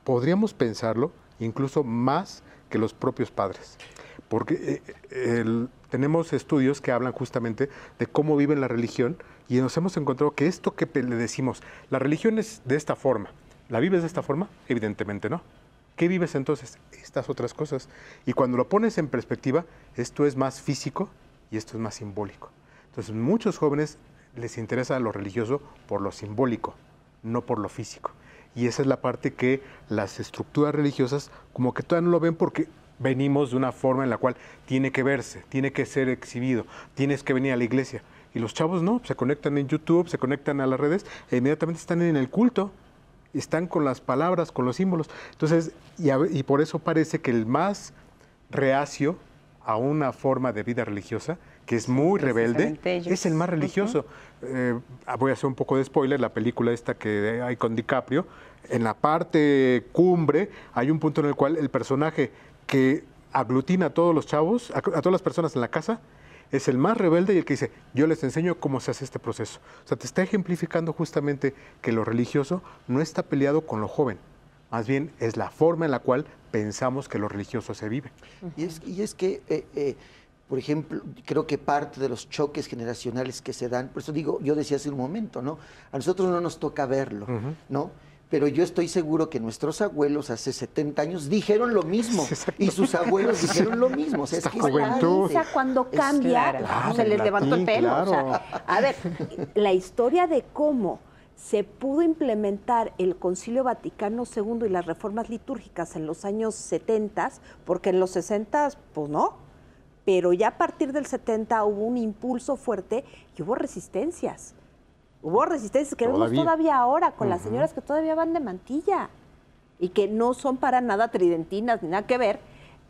podríamos pensarlo incluso más que los propios padres. Porque eh, tenemos estudios que hablan justamente de cómo viven la religión y nos hemos encontrado que esto que le decimos, la religión es de esta forma, ¿La vives de esta forma? Evidentemente no. ¿Qué vives entonces? Estas otras cosas. Y cuando lo pones en perspectiva, esto es más físico y esto es más simbólico. Entonces muchos jóvenes les interesa lo religioso por lo simbólico, no por lo físico. Y esa es la parte que las estructuras religiosas como que todavía no lo ven porque venimos de una forma en la cual tiene que verse, tiene que ser exhibido, tienes que venir a la iglesia. Y los chavos no, se conectan en YouTube, se conectan a las redes e inmediatamente están en el culto, están con las palabras, con los símbolos. Entonces, y, y por eso parece que el más reacio a una forma de vida religiosa, que es muy rebelde, es el más religioso. Eh, voy a hacer un poco de spoiler, la película esta que hay con DiCaprio, en la parte cumbre hay un punto en el cual el personaje que aglutina a todos los chavos, a, todas las personas en la casa, es el más rebelde y el que dice, yo les enseño cómo se hace este proceso. O sea, te está ejemplificando justamente que lo religioso no está peleado con lo joven, más bien es la forma en la cual pensamos que lo religioso se vive. Y es, y es que, eh, eh, por ejemplo, creo que parte de los choques generacionales que se dan, por eso digo, yo decía hace un momento, ¿no? A nosotros no nos toca verlo, ¿no? Pero yo estoy seguro que nuestros abuelos hace 70 años dijeron lo mismo y sus abuelos dijeron lo mismo. O sea, es que juventud. cuando cambia, se les levantó el pelo. a ver, la historia de cómo se pudo implementar el Concilio Vaticano II y las reformas litúrgicas en los años 70, porque en los 60, pues no, pero ya a partir del 70 hubo un impulso fuerte y hubo resistencias. Hubo resistencia que vemos todavía ahora con las señoras que todavía van de mantilla y que no son para nada tridentinas ni nada que ver,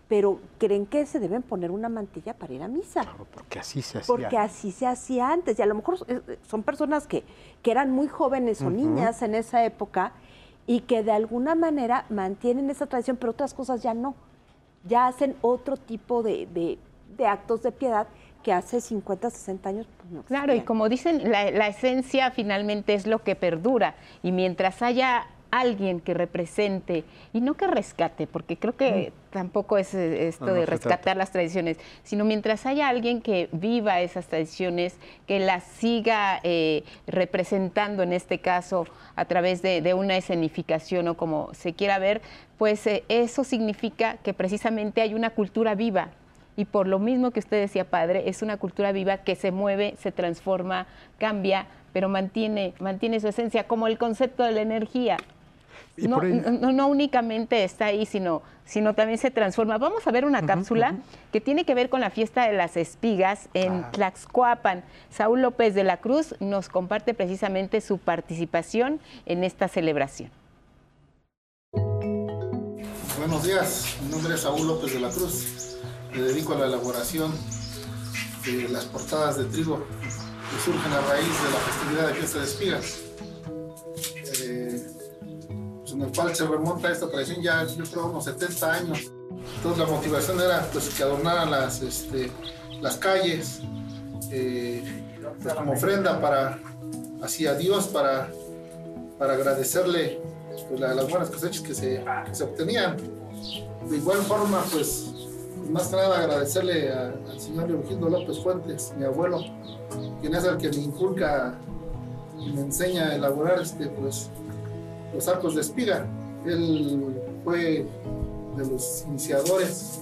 pero creen que se deben poner una mantilla para ir a misa. Claro, porque así se hacía. Porque así se hacía antes. Y a lo mejor son personas que, que eran muy jóvenes o niñas en esa época y que de alguna manera mantienen esa tradición, pero otras cosas ya no. Ya hacen otro tipo de, de actos de piedad que hace 50, 60 años pues no Claro, y como dicen, la, esencia finalmente es lo que perdura. Y mientras haya alguien que represente y no que rescate, porque creo que mm. tampoco es eh, esto de rescatar las tradiciones, sino mientras haya alguien que viva esas tradiciones, que las siga eh, representando en este caso a través de, una escenificación o como se quiera ver, pues eh, eso significa que precisamente hay una cultura viva y por lo mismo que usted decía, padre, es una cultura viva que se mueve, se transforma, cambia, pero mantiene, mantiene su esencia, como el concepto de la energía. No, no, únicamente está ahí, sino, sino también se transforma. Vamos a ver una cápsula que tiene que ver con la fiesta de las espigas en Tlaxcoapan. Saúl López de la Cruz nos comparte precisamente su participación en esta celebración. Buenos días, mi nombre es Saúl López de la Cruz me dedico a la elaboración de las portadas de trigo que surgen a raíz de la festividad de fiesta de espigas. Eh, pues en el cual se remonta esta tradición ya yo creo unos 70 años. Entonces la motivación era pues que adornaran las, este, las calles eh, pues, como ofrenda para hacia Dios para, para agradecerle pues, las buenas cosechas que se, que se obtenían. De igual forma pues más que nada agradecerle al señor Leogindo López Fuentes, mi abuelo, quien es el que me inculca y me enseña a elaborar este, pues, los arcos de espiga. Él fue de los iniciadores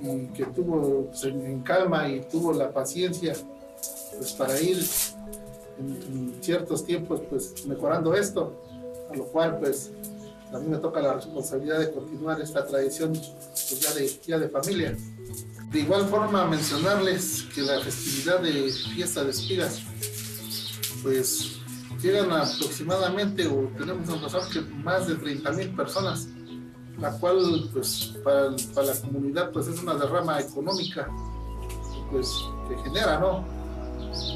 y que tuvo pues, en, calma y tuvo la paciencia pues, para ir en, ciertos tiempos pues, mejorando esto, a lo cual pues a mí me toca la responsabilidad de continuar esta tradición pues, ya, de, familia. De igual forma, mencionarles que la festividad de fiesta de espigas, pues llegan aproximadamente, o tenemos en que más de 30 mil personas, la cual, pues, para, para, la comunidad, pues es una derrama económica, pues, que genera, ¿no?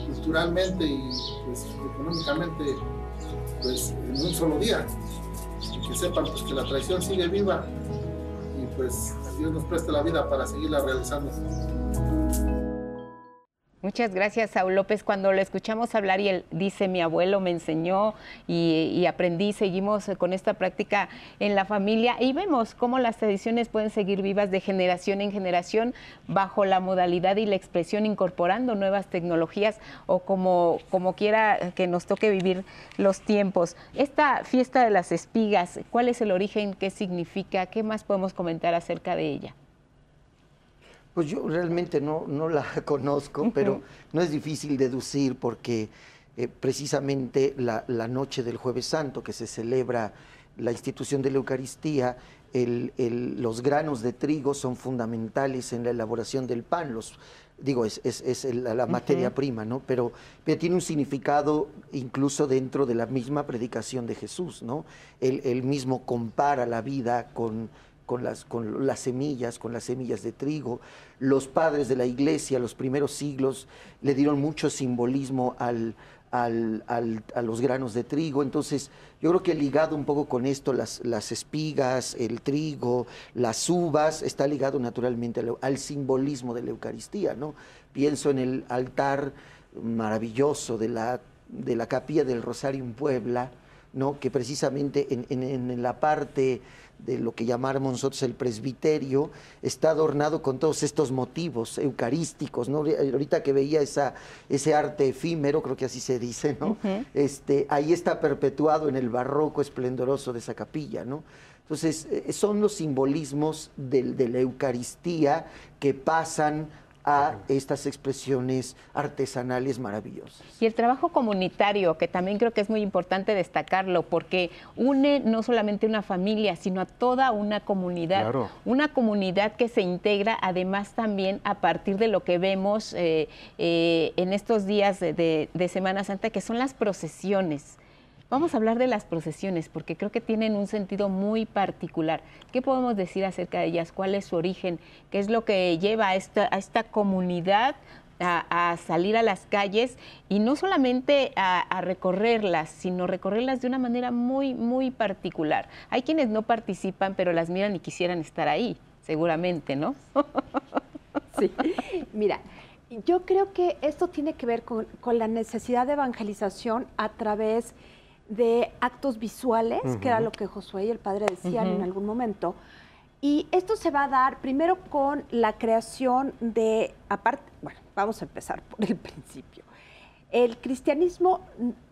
Culturalmente y, pues, económicamente, pues, en un solo día que sepan pues, que la tradición sigue viva y pues Dios nos preste la vida para seguirla realizando. Muchas gracias, Saúl López. Cuando lo escuchamos hablar y él dice, mi abuelo me enseñó y, aprendí, seguimos con esta práctica en la familia y vemos cómo las tradiciones pueden seguir vivas de generación en generación bajo la modalidad y la expresión incorporando nuevas tecnologías o como, como quiera que nos toque vivir los tiempos. Esta fiesta de las espigas, ¿cuál es el origen? ¿Qué significa? ¿Qué más podemos comentar acerca de ella? Pues yo realmente no, no la conozco, pero no es difícil deducir porque eh, precisamente la, la, noche del jueves santo que se celebra la institución de la Eucaristía, el, el, los granos de trigo son fundamentales en la elaboración del pan, los, digo, es, es, es la, materia prima, ¿no? Pero, pero, tiene un significado incluso dentro de la misma predicación de Jesús, ¿no? Él, él mismo compara la vida con, con, las, con las semillas, con las semillas de trigo. Los padres de la iglesia, los primeros siglos, le dieron mucho simbolismo al, al, al, a los granos de trigo. Entonces, yo creo que ligado un poco con esto, las, las espigas, el trigo, las uvas, está ligado naturalmente al, simbolismo de la Eucaristía, ¿no? Pienso en el altar maravilloso de la, de la capilla del Rosario en Puebla, ¿no? Que precisamente en, en, en la parte de lo que llamamos nosotros el presbiterio, está adornado con todos estos motivos eucarísticos, ¿no? Ahorita que veía esa, ese arte efímero, creo que así se dice, ¿no? Uh -huh. este, ahí está perpetuado en el barroco esplendoroso de esa capilla, ¿no? Entonces, eh, son los simbolismos de, de la Eucaristía que pasan a estas expresiones artesanales maravillosas. Y el trabajo comunitario, que también creo que es muy importante destacarlo, porque une no solamente una familia, sino a toda una comunidad. Claro. Una comunidad que se integra además también a partir de lo que vemos eh, eh, en estos días de, de, de Semana Santa, que son las procesiones. Vamos a hablar de las procesiones porque creo que tienen un sentido muy particular. ¿Qué podemos decir acerca de ellas? ¿Cuál es su origen? ¿Qué es lo que lleva a esta, a esta comunidad a, salir a las calles y no solamente a, a, recorrerlas, sino recorrerlas de una manera muy, muy particular? Hay quienes no participan, pero las miran y quisieran estar ahí, seguramente, ¿no? sí, mira. Yo creo que esto tiene que ver con, con la necesidad de evangelización a través de actos visuales, uh -huh. que era lo que Josué y el padre decían uh -huh. en algún momento. Y esto se va a dar primero con la creación de, aparte, bueno, vamos a empezar por el principio. El cristianismo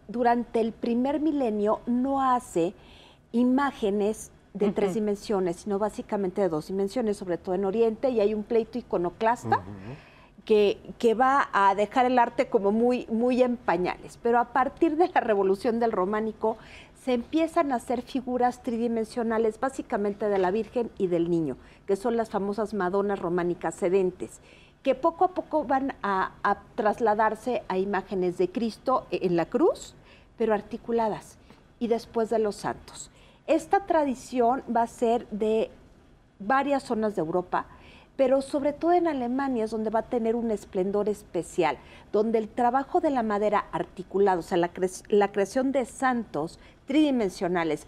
durante el primer milenio no hace imágenes de uh -huh. tres dimensiones, sino básicamente de dos dimensiones, sobre todo en Oriente, y hay un pleito iconoclasta que, va a dejar el arte como muy, muy en pañales. Pero a partir de la revolución del románico se empiezan a hacer figuras tridimensionales básicamente de la Virgen y del Niño, que son las famosas Madonas románicas sedentes, que poco a poco van a, a trasladarse a imágenes de Cristo en la cruz, pero articuladas, y después de los santos. Esta tradición va a ser de varias zonas de Europa, pero sobre todo en Alemania es donde va a tener un esplendor especial, donde el trabajo de la madera articulado, o sea, la, cre la creación de santos tridimensionales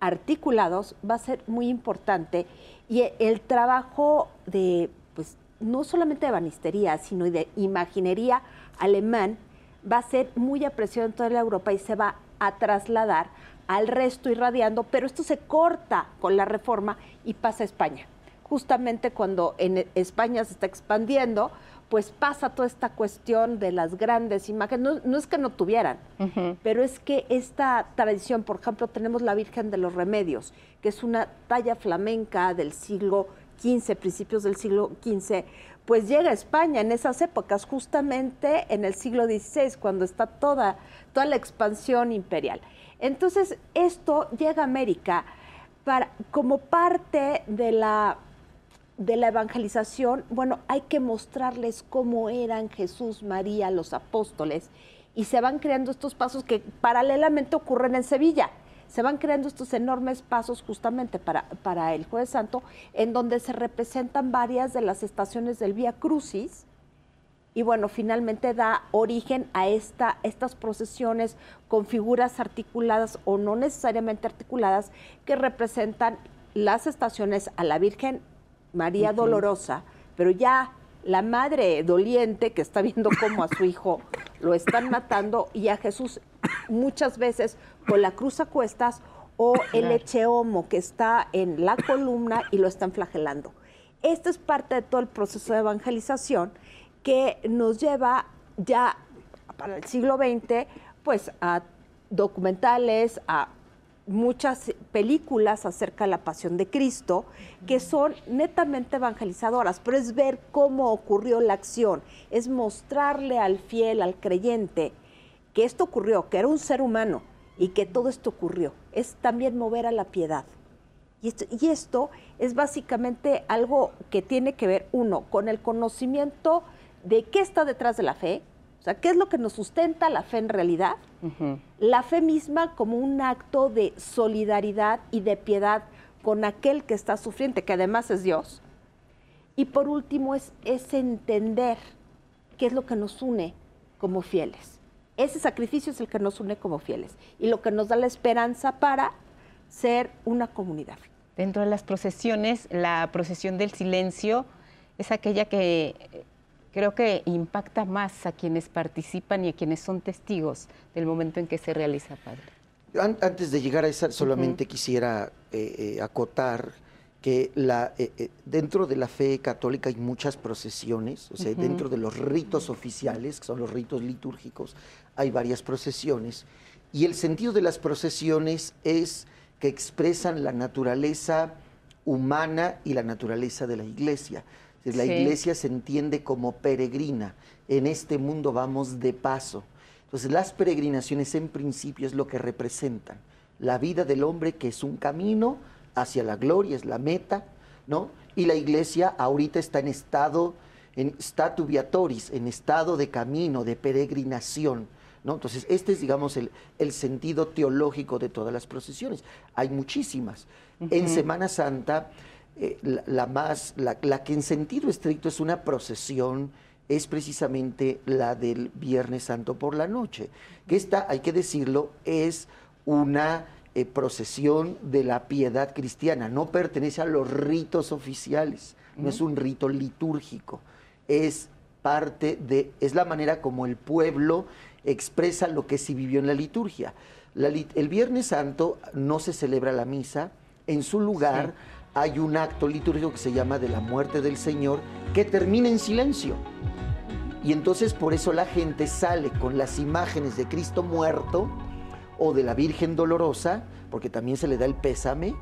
articulados va a ser muy importante. Y el trabajo de, pues, no solamente de banistería, sino de imaginería alemán va a ser muy apreciado en toda la Europa y se va a trasladar al resto irradiando, pero esto se corta con la reforma y pasa a España justamente cuando en España se está expandiendo, pues pasa toda esta cuestión de las grandes imágenes. No, no es que no tuvieran, uh -huh. pero es que esta tradición, por ejemplo, tenemos la Virgen de los Remedios, que es una talla flamenca del siglo XV, principios del siglo XV, pues llega a España en esas épocas, justamente en el siglo XVI, cuando está toda, toda la expansión imperial. Entonces, esto llega a América para, como parte de la de la evangelización, bueno, hay que mostrarles cómo eran Jesús, María, los apóstoles, y se van creando estos pasos que paralelamente ocurren en Sevilla. Se van creando estos enormes pasos justamente para, para el Jueves Santo, en donde se representan varias de las estaciones del Vía Crucis, y bueno, finalmente da origen a esta, estas procesiones con figuras articuladas o no necesariamente articuladas que representan las estaciones a la Virgen María uh -huh. Dolorosa, pero ya la madre doliente que está viendo cómo a su hijo lo están matando y a Jesús muchas veces con la cruz a cuestas o el echeomo que está en la columna y lo están flagelando. Esto es parte de todo el proceso de evangelización que nos lleva ya para el siglo XX pues a documentales, a muchas películas acerca de la pasión de Cristo que son netamente evangelizadoras, pero es ver cómo ocurrió la acción, es mostrarle al fiel, al creyente, que esto ocurrió, que era un ser humano y que todo esto ocurrió. Es también mover a la piedad. Y esto, y esto es básicamente algo que tiene que ver, uno, con el conocimiento de qué está detrás de la fe, o sea, qué es lo que nos sustenta la fe en realidad, la fe misma como un acto de solidaridad y de piedad con aquel que está sufriente, que además es Dios. Y por último es, es entender qué es lo que nos une como fieles. Ese sacrificio es el que nos une como fieles y lo que nos da la esperanza para ser una comunidad. Dentro de las procesiones, la procesión del silencio es aquella que creo que impacta más a quienes participan y a quienes son testigos del momento en que se realiza, Padre. Antes de llegar a esa, solamente quisiera eh, eh, acotar que la, eh, dentro de la fe católica hay muchas procesiones, o sea, dentro de los ritos oficiales, que son los ritos litúrgicos, hay varias procesiones, y el sentido de las procesiones es que expresan la naturaleza humana y la naturaleza de la iglesia. La iglesia se entiende como peregrina. En este mundo vamos de paso. Entonces las peregrinaciones en principio es lo que representan. La vida del hombre que es un camino hacia la gloria, es la meta, ¿no? Y la iglesia ahorita está en estado, en statu viatoris, en estado de camino, de peregrinación. ¿No? Entonces, este es, digamos, el, el, sentido teológico de todas las procesiones. Hay muchísimas. En Semana Santa eh, la, más, la, que en sentido estricto es una procesión es precisamente la del Viernes Santo por la noche, que esta, hay que decirlo, es una eh, procesión de la piedad cristiana, no pertenece a los ritos oficiales, no es un rito litúrgico, es parte de, es la manera como el pueblo expresa lo que se vivió en la liturgia. el Viernes Santo no se celebra la misa, en su lugar hay un acto litúrgico que se llama de la muerte del Señor que termina en silencio. Y entonces por eso la gente sale con las imágenes de Cristo muerto o de la Virgen dolorosa, porque también se le da el pésame,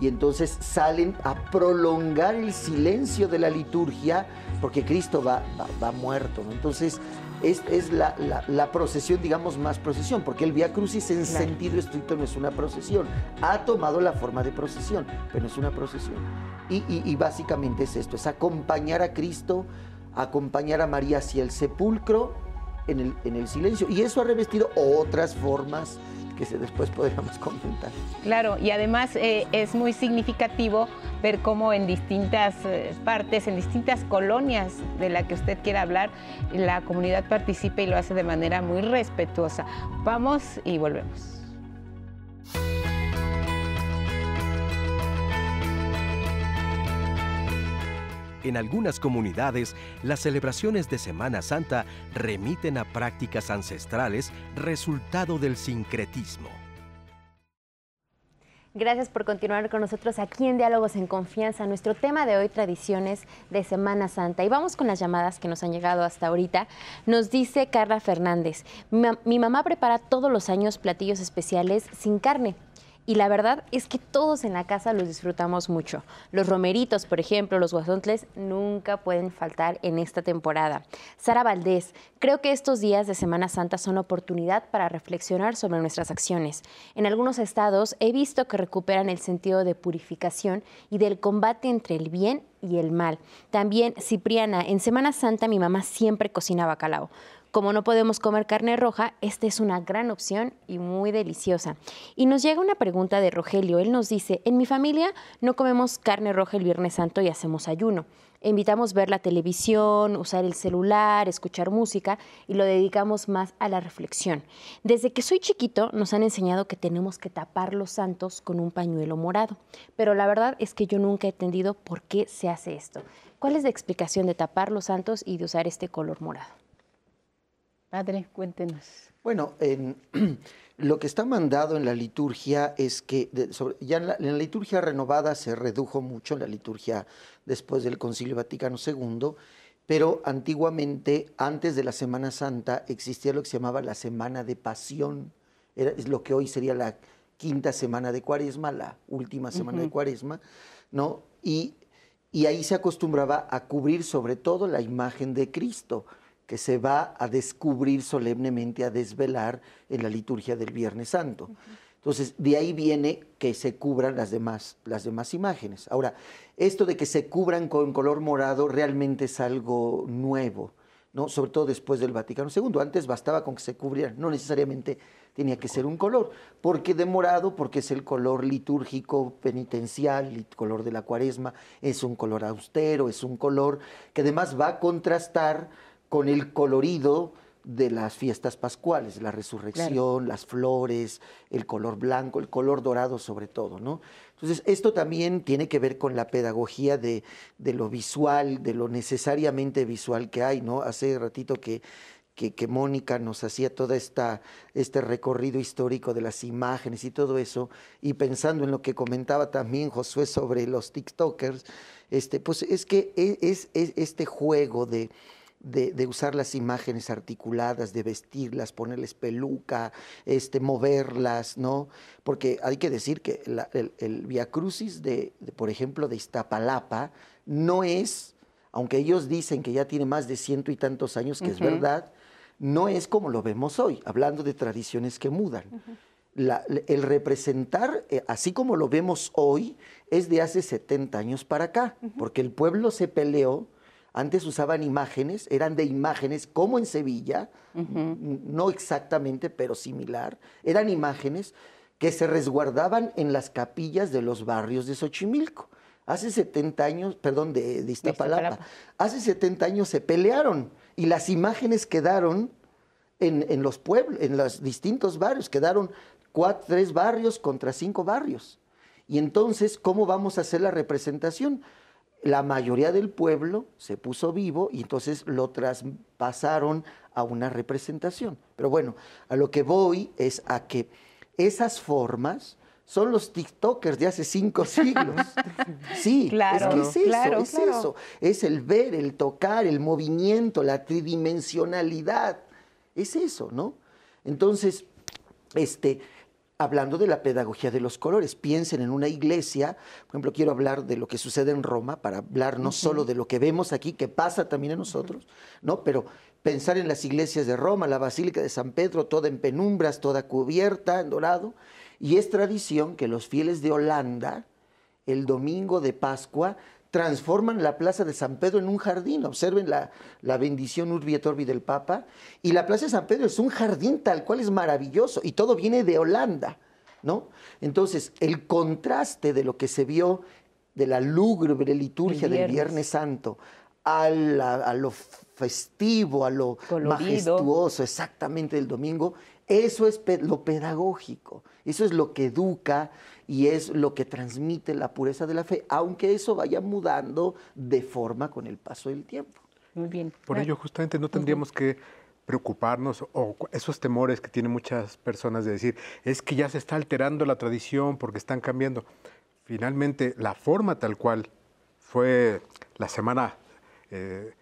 y entonces salen a prolongar el silencio de la liturgia, porque Cristo va, va, muerto. Entonces es, la, procesión, digamos, más procesión, porque el Via Crucis en sentido estricto no es una procesión. Ha tomado la forma de procesión, pero no es una procesión. Y, básicamente es esto, es acompañar a Cristo, acompañar a María hacia el sepulcro en el, en el silencio. Y eso ha revestido otras formas que después podríamos comentar. Claro, y además eh, es muy significativo ver cómo en distintas eh, partes, en distintas colonias de la que usted quiera hablar, la comunidad participa y lo hace de manera muy respetuosa. Vamos y volvemos. En algunas comunidades, las celebraciones de Semana Santa remiten a prácticas ancestrales resultado del sincretismo. Gracias por continuar con nosotros aquí en Diálogos en Confianza. Nuestro tema de hoy, tradiciones de Semana Santa. Y vamos con las llamadas que nos han llegado hasta ahorita. Nos dice Carla Fernández, mi mamá prepara todos los años platillos especiales sin carne y la verdad es que todos en la casa los disfrutamos mucho. Los romeritos, por ejemplo, los guasontles nunca pueden faltar en esta temporada. Sara Valdés, creo que estos días de Semana Santa son oportunidad para reflexionar sobre nuestras acciones. En algunos estados he visto que recuperan el sentido de purificación y del combate entre el bien y el mal. También, Cipriana, en Semana Santa mi mamá siempre cocina bacalao. Como no podemos comer carne roja, esta es una gran opción y muy deliciosa. Y nos llega una pregunta de Rogelio. Él nos dice, en mi familia no comemos carne roja el Viernes Santo y hacemos ayuno. Invitamos ver la televisión, usar el celular, escuchar música y lo dedicamos más a la reflexión. Desde que soy chiquito nos han enseñado que tenemos que tapar los santos con un pañuelo morado, pero la verdad es que yo nunca he entendido por qué se hace esto. ¿Cuál es la explicación de tapar los santos y de usar este color morado? Padre, cuéntenos. Bueno, lo que está mandado en la liturgia es que ya en la, liturgia renovada se redujo mucho, en la liturgia después del Concilio Vaticano II, pero antiguamente, antes de la Semana Santa, existía lo que se llamaba la Semana de Pasión, Era, es lo que hoy sería la quinta semana de cuaresma, la última semana de cuaresma, ¿no? Y, y ahí se acostumbraba a cubrir sobre todo la imagen de Cristo, que se va a descubrir solemnemente, a desvelar en la liturgia del Viernes Santo. Entonces, de ahí viene que se cubran las demás, las demás imágenes. Ahora, esto de que se cubran con color morado realmente es algo nuevo, ¿no? sobre todo después del Vaticano II. Antes bastaba con que se cubrieran, no necesariamente tenía que ser un color. porque de morado? Porque es el color litúrgico penitencial, el color de la cuaresma, es un color austero, es un color que además va a contrastar con el colorido de las fiestas pascuales, la resurrección, las flores, el color blanco, el color dorado sobre todo, ¿no? Entonces, esto también tiene que ver con la pedagogía de, lo visual, de lo necesariamente visual que hay, ¿no? Hace ratito que, que, Mónica nos hacía todo esta, este recorrido histórico de las imágenes y todo eso, y pensando en lo que comentaba también Josué sobre los TikTokers, este, pues es que e, es este juego de de, usar las imágenes articuladas, de vestirlas, ponerles peluca, este, moverlas, ¿no? Porque hay que decir que el, el Via Crucis, de, por ejemplo, de Iztapalapa, no es, aunque ellos dicen que ya tiene más de ciento y tantos años, que es verdad, no es como lo vemos hoy, hablando de tradiciones que mudan. el representar, eh, así como lo vemos hoy, es de hace 70 años para acá, porque el pueblo se peleó antes usaban imágenes, eran de imágenes como en Sevilla, no exactamente, pero similar. Eran imágenes que se resguardaban en las capillas de los barrios de Xochimilco. Hace 70 años, perdón, de, Iztapalapa, hace 70 años se pelearon y las imágenes quedaron en, los pueblos, en los distintos barrios, quedaron cuatro, tres barrios contra cinco barrios. Y entonces, ¿cómo vamos a hacer la representación? La mayoría del pueblo se puso vivo y entonces lo traspasaron a una representación. Pero bueno, a lo que voy es a que esas formas son los TikTokers de hace cinco siglos. Sí, claro, es que es eso, es eso. Es el ver, el tocar, el movimiento, la tridimensionalidad. Es eso, ¿no? Entonces, este, hablando de la pedagogía de los colores. Piensen en una iglesia, por ejemplo, quiero hablar de lo que sucede en Roma, para hablar no solo de lo que vemos aquí, que pasa también en nosotros, ¿no? Pero pensar en las iglesias de Roma, la Basílica de San Pedro, toda en penumbras, toda cubierta, en dorado. Y es tradición que los fieles de Holanda, el domingo de Pascua, transforman la plaza de San Pedro en un jardín. Observen la, la, bendición Urbi et Orbi del Papa. Y la plaza de San Pedro es un jardín tal cual es maravilloso. Y todo viene de Holanda, ¿no? Entonces, el contraste de lo que se vio de la lúgubre liturgia del Viernes Santo a, a lo festivo, a lo majestuoso exactamente del domingo, eso es lo pedagógico, eso es lo que educa y es lo que transmite la pureza de la fe, aunque eso vaya mudando de forma con el paso del tiempo. Muy bien. Por ello, justamente no tendríamos que preocuparnos o esos temores que tienen muchas personas de decir, es que ya se está alterando la tradición porque están cambiando. Finalmente, la forma tal cual fue la semana eh,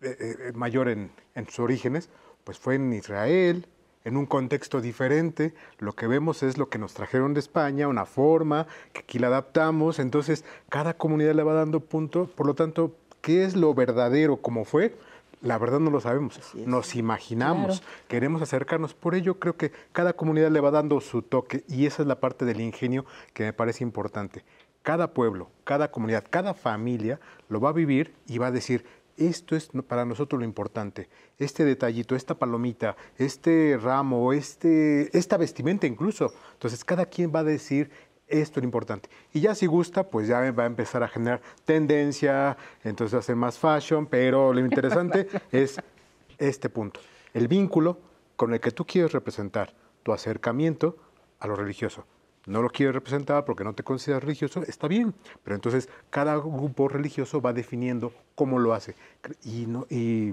eh, eh, mayor en, en sus orígenes, pues fue en Israel, en un contexto diferente. Lo que vemos es lo que nos trajeron de España, una forma que aquí la adaptamos. Entonces, cada comunidad le va dando punto. Por lo tanto, ¿qué es lo verdadero como fue? La verdad no lo sabemos, nos imaginamos, queremos acercarnos, por ello creo que cada comunidad le va dando su toque y esa es la parte del ingenio que me parece importante. Cada pueblo, cada comunidad, cada familia lo va a vivir y va a decir, esto es para nosotros lo importante. Este detallito, esta palomita, este ramo, este, esta vestimenta incluso. Entonces cada quien va a decir esto es lo importante. Y ya si gusta, pues ya va a empezar a generar tendencia, entonces ser más fashion, pero lo interesante es este punto, el vínculo con el que tú quieres representar tu acercamiento a lo religioso no lo quieres representar porque no te consideras religioso, está bien, pero entonces cada grupo religioso va definiendo cómo lo hace. Y, no, y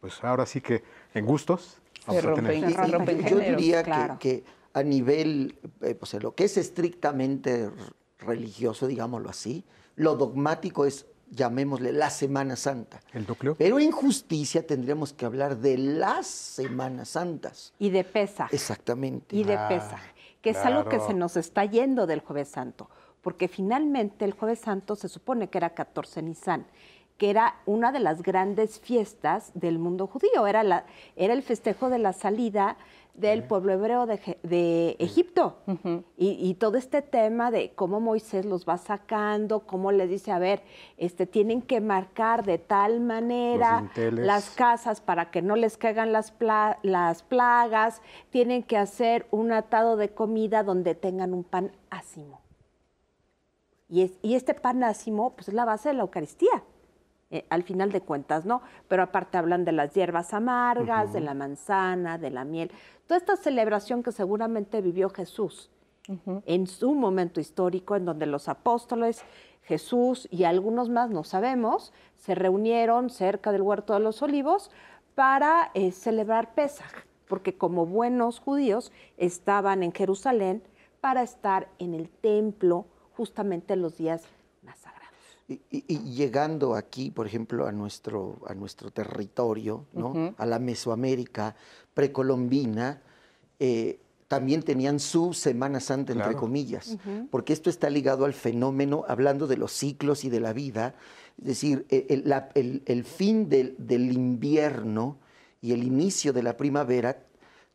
pues ahora sí que en gustos vamos a tener. yo diría que, a nivel, eh, pues lo que es estrictamente religioso, digámoslo así, lo dogmático es llamémosle la Semana Santa. El núcleo. Pero en justicia tendríamos que hablar de las Semanas Santas. Y de pesa. Exactamente. Y de ah. pesa que es algo que se nos está yendo del jueves santo, porque finalmente el jueves santo se supone que era 14 Nisan que era una de las grandes fiestas del mundo judío, era, la, era el festejo de la salida del pueblo hebreo de, Egipto. y, todo este tema de cómo Moisés los va sacando, cómo le dice, a ver, este, tienen que marcar de tal manera las casas para que no les caigan las, las plagas, tienen que hacer un atado de comida donde tengan un pan ácimo. Y, y este pan ácimo pues, es la base de la Eucaristía. Eh, al final de cuentas, ¿no? Pero aparte hablan de las hierbas amargas, de la manzana, de la miel, toda esta celebración que seguramente vivió Jesús en su momento histórico, en donde los apóstoles, Jesús y algunos más, no sabemos, se reunieron cerca del huerto de los olivos para eh, celebrar Pesaj, porque como buenos judíos estaban en Jerusalén para estar en el templo justamente en los días y, llegando aquí, por ejemplo, a nuestro, a nuestro territorio, ¿no? a la Mesoamérica precolombina, eh, también tenían su Semana Santa, entre comillas, porque esto está ligado al fenómeno, hablando de los ciclos y de la vida, es decir, e, el, el, fin del, del, invierno y el inicio de la primavera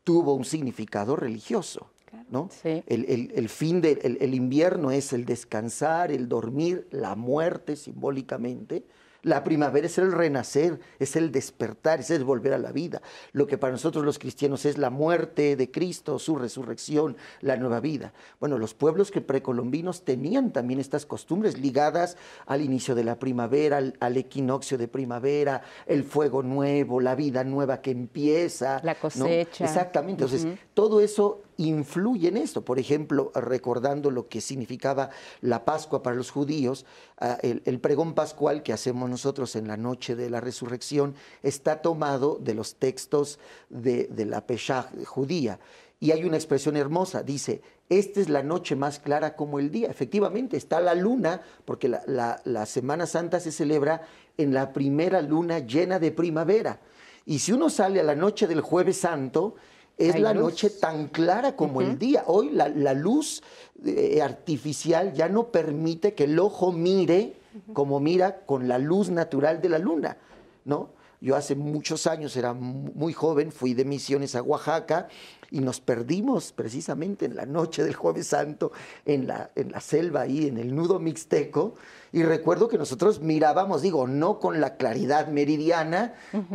tuvo un significado religioso. ¿No? El, fin del invierno es el descansar, el dormir, la muerte simbólicamente, la primavera es el renacer, es el despertar, es el volver a la vida. Lo que para nosotros los cristianos es la muerte de Cristo, su resurrección, la nueva vida. Bueno, los pueblos que precolombinos tenían también estas costumbres ligadas al inicio de la primavera, al, equinoccio de primavera, el fuego nuevo, la vida nueva que empieza. La cosecha. Exactamente. Entonces, todo eso influye en esto. Por ejemplo, recordando lo que significaba la Pascua para los judíos, ah, el, pregón pascual que hacemos nosotros en la noche de la resurrección está tomado de los textos de, la Pesach judía. Y hay una expresión hermosa, dice, esta es la noche más clara como el día. Efectivamente, está la luna, porque la, la Semana Santa se celebra en la primera luna llena de primavera. Y si uno sale a la noche del jueves santo, es la noche tan clara como el día. Hoy la, luz eh, artificial ya no permite que el ojo mire como mira con la luz natural de la luna, ¿no? Yo hace muchos años, era muy joven, fui de misiones a Oaxaca y nos perdimos precisamente en la noche del jueves santo en la, en la selva ahí, en el nudo mixteco. Y recuerdo que nosotros mirábamos, digo, no con la claridad meridiana,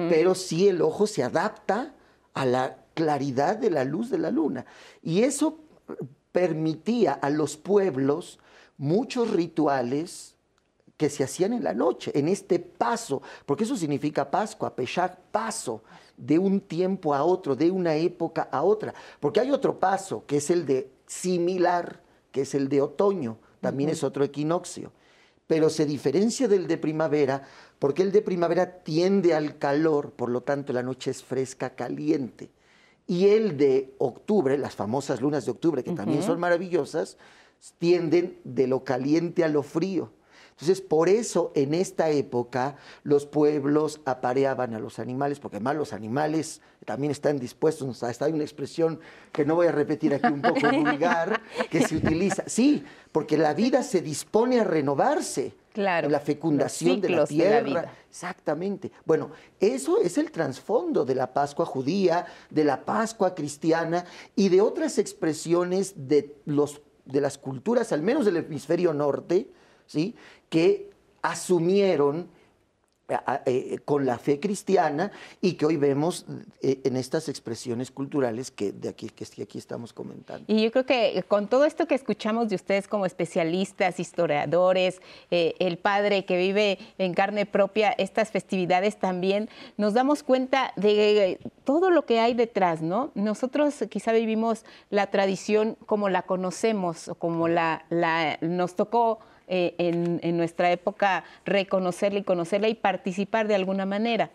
pero sí el ojo se adapta a la claridad de la luz de la luna. Y eso permitía a los pueblos muchos rituales que se hacían en la noche, en este paso, porque eso significa Pascua, Pesach, paso de un tiempo a otro, de una época a otra, porque hay otro paso que es el de similar, que es el de otoño, también es otro equinoccio, pero se diferencia del de primavera porque el de primavera tiende al calor, por lo tanto la noche es fresca, caliente. Y el de octubre, las famosas lunas de octubre, que también son maravillosas, tienden de lo caliente a lo frío. Entonces, por eso en esta época los pueblos apareaban a los animales, porque además los animales también están dispuestos, hasta hay una expresión que no voy a repetir aquí un poco vulgar, que se utiliza, sí, porque la vida se dispone a renovarse. Claro. La fecundación de la tierra. Exactamente. Bueno, eso es el trasfondo de la Pascua judía, de la Pascua cristiana y de otras expresiones de, los, de las culturas, al menos del hemisferio norte, ¿sí? que asumieron eh, con la fe cristiana y que hoy vemos eh, en estas expresiones culturales que de aquí que aquí estamos comentando. Y yo creo que con todo esto que escuchamos de ustedes como especialistas, historiadores, eh, el padre que vive en carne propia estas festividades también, nos damos cuenta de todo lo que hay detrás, ¿no? Nosotros quizá vivimos la tradición como la conocemos o como la, la nos tocó eh, en, nuestra época reconocerla y conocerla y participar de alguna manera.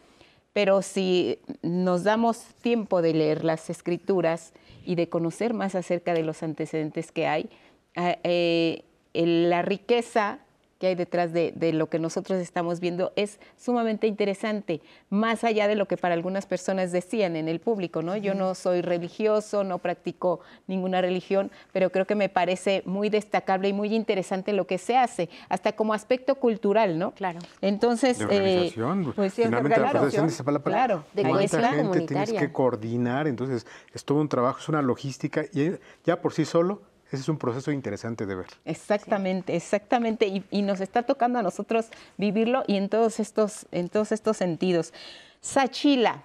Pero si nos damos tiempo de leer las escrituras y de conocer más acerca de los antecedentes que hay, eh, eh, la riqueza que hay detrás de, lo que nosotros estamos viendo es sumamente interesante, más allá de lo que para algunas personas decían en el público, ¿no? Yo no soy religioso, no practico ninguna religión, pero creo que me parece muy destacable y muy interesante lo que se hace, hasta como aspecto cultural, ¿no? Claro. Entonces, de organización, eh, pues, finalmente la organización es la claro, de cuánta gente tienes que coordinar, entonces es todo un trabajo, es una logística y ya por sí solo ese es un proceso interesante de ver. Exactamente, exactamente. Y, nos está tocando a nosotros vivirlo y en todos estos, en todos estos sentidos. Sachila,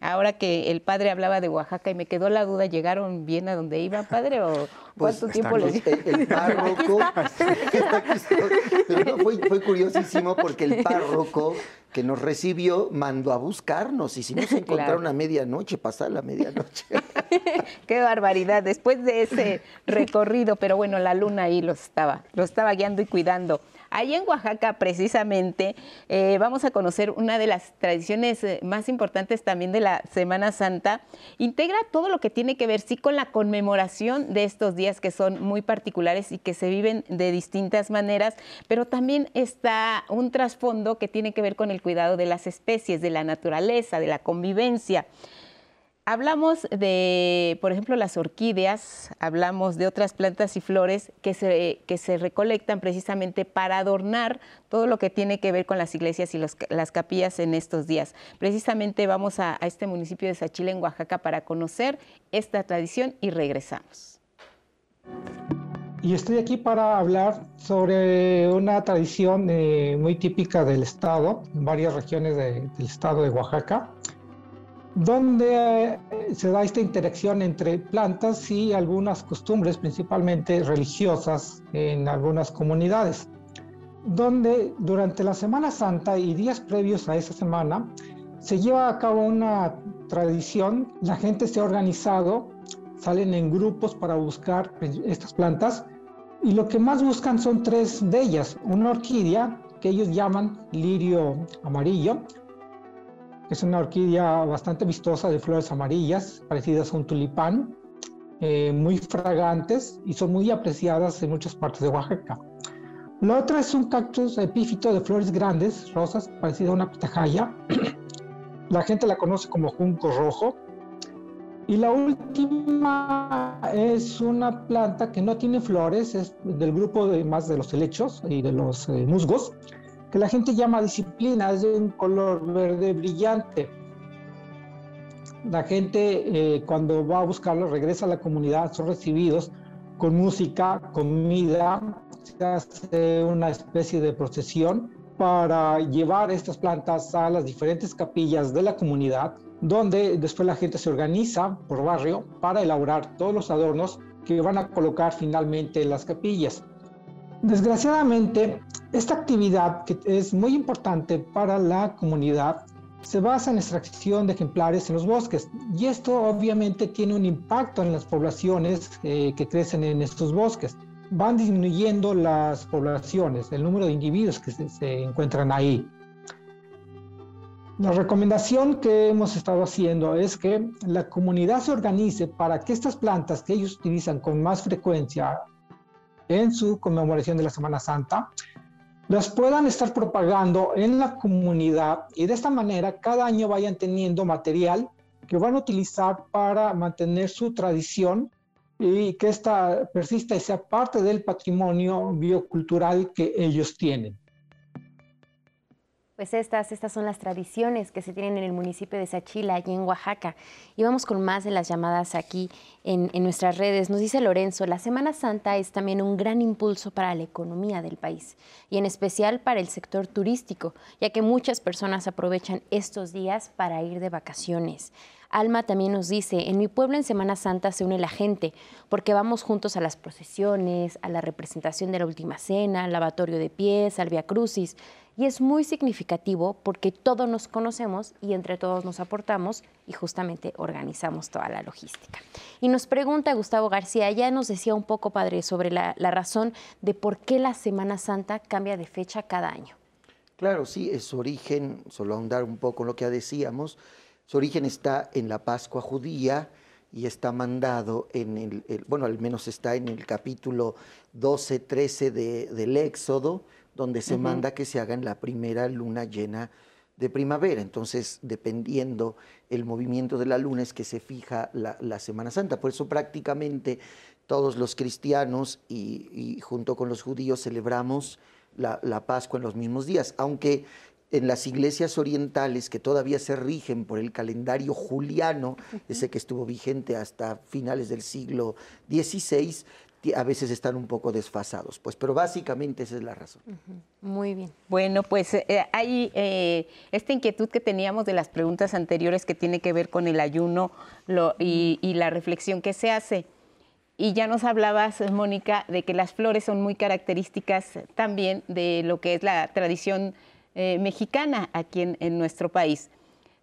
ahora que el padre hablaba de Oaxaca y me quedó la duda, ¿llegaron bien a donde iban, padre? ¿O pues cuánto tiempo les? El, párroco, fue, fue curiosísimo porque el párroco que nos recibió mandó a buscarnos. y si nos encontraron a medianoche, pasar la medianoche. Qué barbaridad, después de ese recorrido, pero bueno, la luna ahí lo estaba, lo estaba guiando y cuidando. Ahí en Oaxaca, precisamente, eh, vamos a conocer una de las tradiciones eh, más importantes también de la Semana Santa. Integra todo lo que tiene que ver, sí, con la conmemoración de estos días que son muy particulares y que se viven de distintas maneras, pero también está un trasfondo que tiene que ver con el cuidado de las especies, de la naturaleza, de la convivencia. Hablamos de, por ejemplo, las orquídeas, hablamos de otras plantas y flores que se, que se recolectan precisamente para adornar todo lo que tiene que ver con las iglesias y las capillas en estos días. Precisamente vamos a, este municipio de Sachila, en Oaxaca, para conocer esta tradición y regresamos. Y estoy aquí para hablar sobre una tradición eh, muy típica del estado, en varias regiones del estado de Oaxaca, donde eh, se da esta interacción entre plantas y algunas costumbres, principalmente religiosas, en algunas comunidades, donde durante la Semana Santa y días previos a esa semana se lleva a cabo una tradición, la gente se ha organizado, salen en grupos para buscar estas plantas y lo que más buscan son tres de ellas, una orquídea que ellos llaman lirio amarillo, es una orquídea bastante vistosa de flores amarillas, parecidas a un tulipán, eh, muy fragantes y son muy apreciadas en muchas partes de Oaxaca. La otra es un cactus epífito de flores grandes, rosas, parecida a una pitahaya. la gente la conoce como junco rojo. Y la última es una planta que no tiene flores, es del grupo de, más de los helechos y de los eh, musgos, la gente llama disciplina, es de un color verde brillante. La gente eh, cuando va a buscarlo regresa a la comunidad, son recibidos con música, comida, se hace una especie de procesión para llevar estas plantas a las diferentes capillas de la comunidad, donde después la gente se organiza por barrio para elaborar todos los adornos que van a colocar finalmente en las capillas. Desgraciadamente, esta actividad, que es muy importante para la comunidad, se basa en la extracción de ejemplares en los bosques y esto obviamente tiene un impacto en las poblaciones eh, que crecen en estos bosques. Van disminuyendo las poblaciones, el número de individuos que se encuentran ahí. La recomendación que hemos estado haciendo es que la comunidad se organice para que estas plantas que ellos utilizan con más frecuencia en su conmemoración de la Semana Santa, las puedan estar propagando en la comunidad y de esta manera cada año vayan teniendo material que van a utilizar para mantener su tradición y que esta persista y sea parte del patrimonio biocultural que ellos tienen. Pues estas, estas son las tradiciones que se tienen en el municipio de Sachila, allí en Oaxaca. Y vamos con más de las llamadas aquí en, en, nuestras redes. Nos dice Lorenzo, la Semana Santa es también un gran impulso para la economía del país y en especial para el sector turístico, ya que muchas personas aprovechan estos días para ir de vacaciones. Alma también nos dice, en mi pueblo en Semana Santa se une la gente, porque vamos juntos a las procesiones, a la representación de la Última Cena, al lavatorio de pies, al Via Crucis, y es muy significativo porque todos nos conocemos y entre todos nos aportamos y justamente organizamos toda la logística. Y nos pregunta Gustavo García, ya nos decía un poco, padre, sobre la, razón de por qué la Semana Santa cambia de fecha cada año. Claro, sí, su origen, solo ahondar un poco en lo que ya decíamos, su origen está en la Pascua judía y está mandado en el, bueno, al menos está en el capítulo 12, 13 del Éxodo, donde se manda que se haga en la primera luna llena de primavera. Entonces, dependiendo el movimiento de la luna es que se fija la, Semana Santa. Por eso prácticamente todos los cristianos y, junto con los judíos celebramos la, la, Pascua en los mismos días, aunque en las iglesias orientales que todavía se rigen por el calendario juliano, ese que estuvo vigente hasta finales del siglo XVI, a veces están un poco desfasados, pues, pero básicamente esa es la razón. Muy bien. Bueno, pues eh, hay eh, esta inquietud que teníamos de las preguntas anteriores que tiene que ver con el ayuno y, la reflexión que se hace. Y ya nos hablabas, Mónica, de que las flores son muy características también de lo que es la tradición eh, mexicana aquí en nuestro país.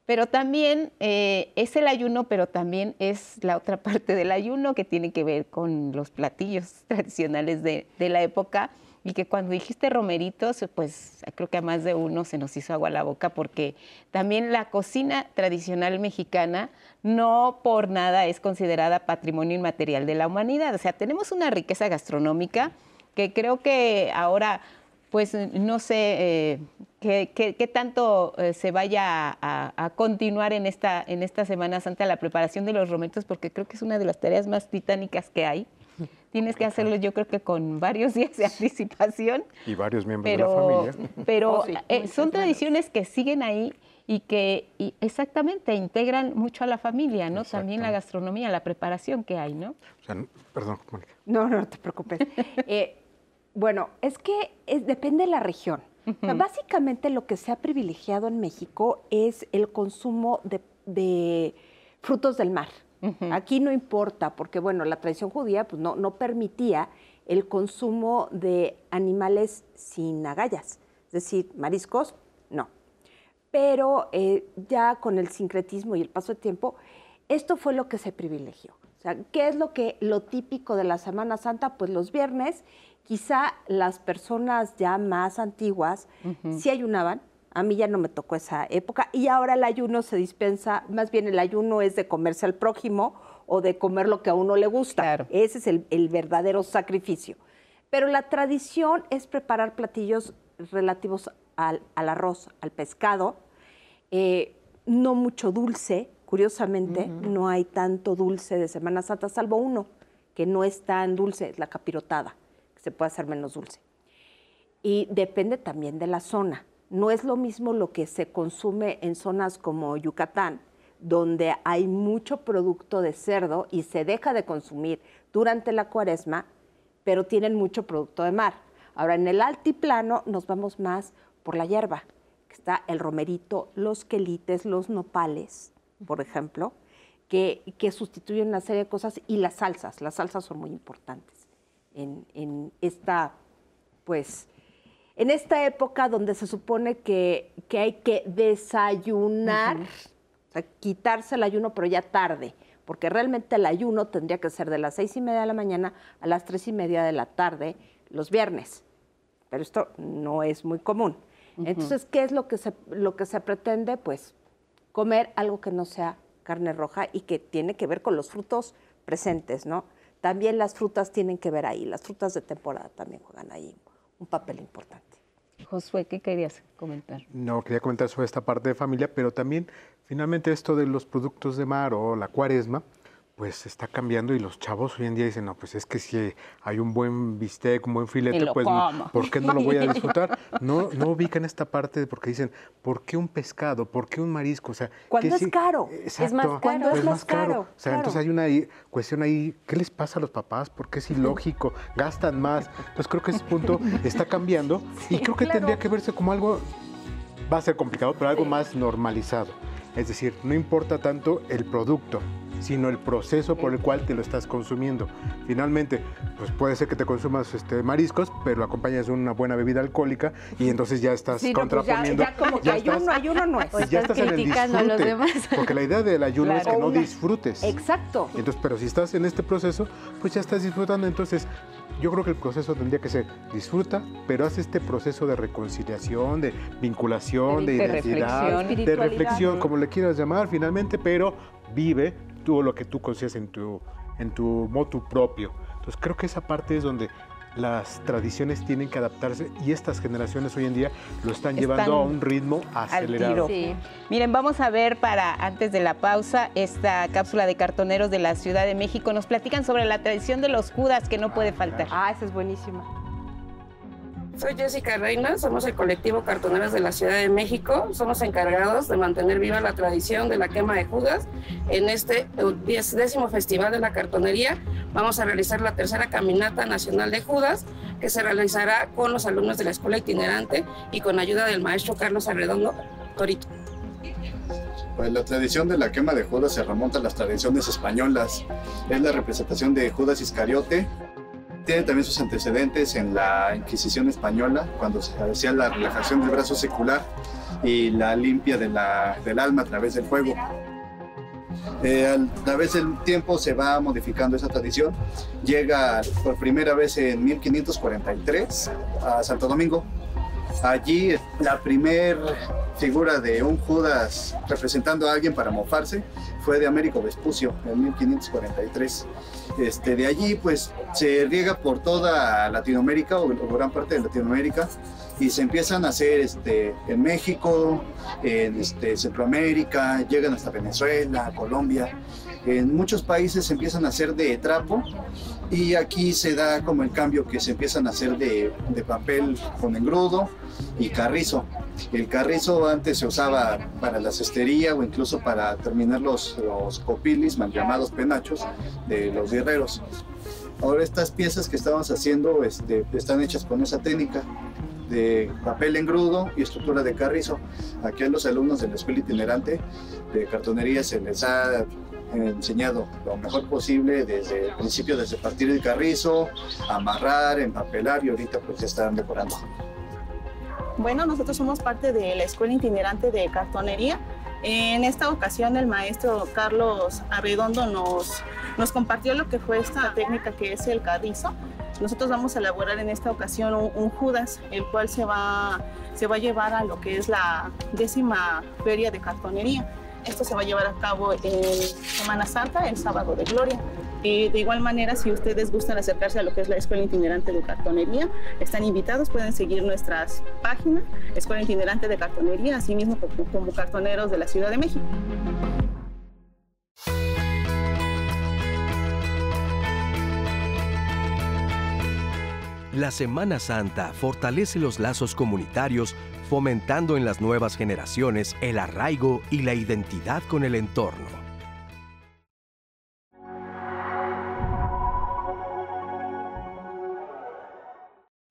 Pero también eh, es el ayuno, pero también es la otra parte del ayuno que tiene que ver con los platillos tradicionales de, la época y que cuando dijiste romeritos, pues creo que a más de uno se nos hizo agua la boca porque también la cocina tradicional mexicana no por nada es considerada patrimonio inmaterial de la humanidad. O sea, tenemos una riqueza gastronómica que creo que ahora pues no sé eh, qué, tanto eh, se vaya a, continuar en esta, en esta Semana Santa la preparación de los rometos, porque creo que es una de las tareas más titánicas que hay. Tienes que hacerlo yo creo que con varios días de anticipación. Y varios miembros de la familia. Pero oh, eh, son tradiciones que siguen ahí y que exactamente integran mucho a la familia, ¿no? También la gastronomía, la preparación que hay, ¿no? O sea, perdón, Mónica. No, no, te preocupes. Bueno, es que depende de la región. básicamente lo que se ha privilegiado en México es el consumo de, frutos del mar. Aquí no importa, porque bueno, la tradición judía pues, no, no permitía el consumo de animales sin agallas, es decir, mariscos, no. Pero eh, ya con el sincretismo y el paso del tiempo, esto fue lo que se privilegió. O sea, ¿qué es lo que lo típico de la Semana Santa? Pues los viernes quizá las personas ya más antiguas sí ayunaban. A mí ya no me tocó esa época. Y ahora el ayuno se dispensa, más bien el ayuno es de comerse al prójimo o de comer lo que a uno le gusta. Ese es el, verdadero sacrificio. Pero la tradición es preparar platillos relativos al, arroz, al pescado, eh, no mucho dulce, curiosamente, no hay tanto dulce de Semana Santa, salvo uno que no es tan dulce, es la capirotada se puede hacer menos dulce. Y depende también de la zona. No es lo mismo lo que se consume en zonas como Yucatán, donde hay mucho producto de cerdo y se deja de consumir durante la cuaresma, pero tienen mucho producto de mar. Ahora, en el altiplano nos vamos más por la hierba, está el romerito, los quelites, los nopales, por ejemplo, que, que sustituyen una serie de cosas, y las salsas. Las salsas son muy importantes en, esta, pues, en esta época donde se supone que, hay que desayunar, o sea, quitarse el ayuno, pero ya tarde, porque realmente el ayuno tendría que ser de las seis y media de la mañana a las tres y media de la tarde los viernes. Pero esto no es muy común. Entonces, ¿qué es lo que, se, lo que se pretende? Pues comer algo que no sea carne roja y que tiene que ver con los frutos presentes, ¿no? También las frutas tienen que ver ahí, las frutas de temporada también juegan ahí un papel importante. Josué, ¿qué querías comentar? No, quería comentar sobre esta parte de familia, pero también finalmente esto de los productos de mar o la cuaresma, pues está cambiando y los chavos hoy en día dicen, no, pues es que si hay un buen bistec, un buen filete, pues ¿por qué no lo voy a disfrutar? No, no ubican esta parte porque dicen, ¿por qué un pescado? ¿Por qué un marisco? O sea, cuando es caro, es más cuando es, más caro. O sea, entonces hay una cuestión ahí, ¿qué les pasa a los papás? ¿Por qué es ilógico? Gastan más. Entonces creo que ese punto está cambiando y creo que tendría que verse como algo, va a ser complicado, pero algo más normalizado. Es decir, no importa tanto el producto, sino el proceso por el cual te lo estás consumiendo. Finalmente, pues puede ser que te consumas este, mariscos, pero lo acompañas de una buena bebida alcohólica y entonces ya estás sí, contraponiendo. ya, ya, como que ayuno, ayuno no es. ya estás en el disfrute. Porque la idea del ayuno es que no disfrutes. Exacto. Entonces, pero si estás en este proceso, pues ya estás disfrutando. Entonces, yo creo que el proceso tendría que ser disfruta, pero haz este proceso de reconciliación, de vinculación, de, identidad, de reflexión, como le quieras llamar finalmente, pero vive todo lo que tú consideras en tu, en tu motu propio. Entonces creo que esa parte es donde las tradiciones tienen que adaptarse y estas generaciones hoy en día lo están, llevando a un ritmo acelerado. Miren, vamos a ver para antes de la pausa esta cápsula de cartoneros de la Ciudad de México. Nos platican sobre la tradición de los judas que no puede faltar. Ah, esa es buenísima. Soy Jessica Reina, somos el colectivo Cartoneros de la Ciudad de México. Somos encargados de mantener viva la tradición de la quema de Judas. En este décimo Festival de la Cartonería vamos a realizar la tercera Caminata Nacional de Judas, que se realizará con los alumnos de la Escuela Itinerante y con ayuda del maestro Carlos Arredondo Torito. Pues la tradición de la quema de Judas se remonta a las tradiciones españolas. Es la representación de Judas Iscariote, tiene también sus antecedentes en la Inquisición española, cuando se hacía la relajación del brazo secular y la limpia de la, del alma a través del fuego. Eh, a través del tiempo se va modificando esa tradición. Llega por primera vez en 1543 a Santo Domingo. Allí la primer figura de un Judas representando a alguien para mofarse fue de Américo Vespucio en 1543. Este, de allí pues se riega por toda Latinoamérica o, gran parte de Latinoamérica y se empiezan a hacer este, en México, en este, Centroamérica, llegan hasta Venezuela, Colombia. En muchos países se empiezan a hacer de trapo y aquí se da como el cambio que se empiezan a hacer de, de papel con engrudo y carrizo. El carrizo antes se usaba para la cestería o incluso para terminar los, los copilis, mal llamados penachos, de los guerreros. Ahora estas piezas que estamos haciendo este, están hechas con esa técnica de papel engrudo y estructura de carrizo. Aquí a los alumnos de la escuela itinerante de cartonería se les ha enseñado lo mejor posible desde el principio, desde partir el carrizo, amarrar, empapelar y ahorita pues ya están decorando. Bueno, nosotros somos parte de la Escuela Itinerante de Cartonería. En esta ocasión el maestro Carlos Arredondo nos, compartió lo que fue esta técnica que es el carrizo. Nosotros vamos a elaborar en esta ocasión un, Judas, el cual se va a llevar a lo que es la décima feria de cartonería. Esto se va a llevar a cabo en Semana Santa, el sábado de Gloria. Y de igual manera, si ustedes gustan acercarse a lo que es la Escuela Itinerante de Cartonería, están invitados, pueden seguir nuestras páginas, Escuela Itinerante de Cartonería, así mismo como cartoneros de la Ciudad de México. La Semana Santa fortalece los lazos comunitarios, fomentando en las nuevas generaciones el arraigo y la identidad con el entorno.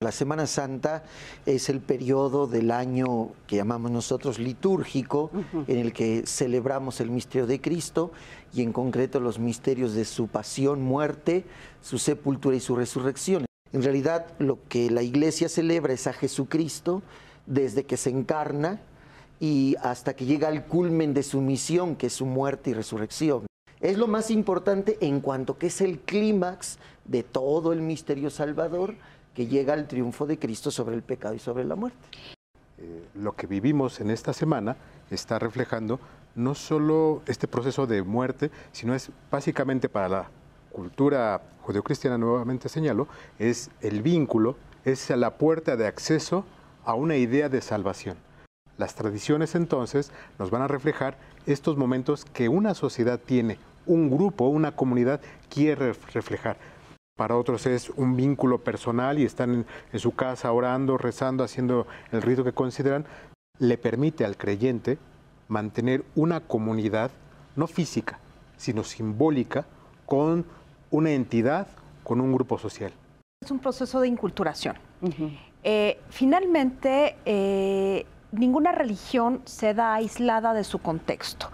La Semana Santa es el periodo del año que llamamos nosotros litúrgico, en el que celebramos el misterio de Cristo y en concreto los misterios de su pasión, muerte, su sepultura y su resurrección. En realidad lo que la iglesia celebra es a Jesucristo desde que se encarna y hasta que llega al culmen de su misión, que es su muerte y resurrección. Es lo más importante en cuanto que es el clímax de todo el misterio salvador que llega al triunfo de Cristo sobre el pecado y sobre la muerte. Eh, lo que vivimos en esta semana está reflejando no solo este proceso de muerte, sino es básicamente para la cultura judeocristiana, nuevamente señalo, es el vínculo, es la puerta de acceso a una idea de salvación. Las tradiciones entonces nos van a reflejar estos momentos que una sociedad tiene, un grupo, una comunidad quiere reflejar para otros es un vínculo personal y están en, su casa orando, rezando, haciendo el rito que consideran, le permite al creyente mantener una comunidad no física, sino simbólica con una entidad, con un grupo social. Es un proceso de inculturación. Eh, finalmente, eh, ninguna religión se da aislada de su contexto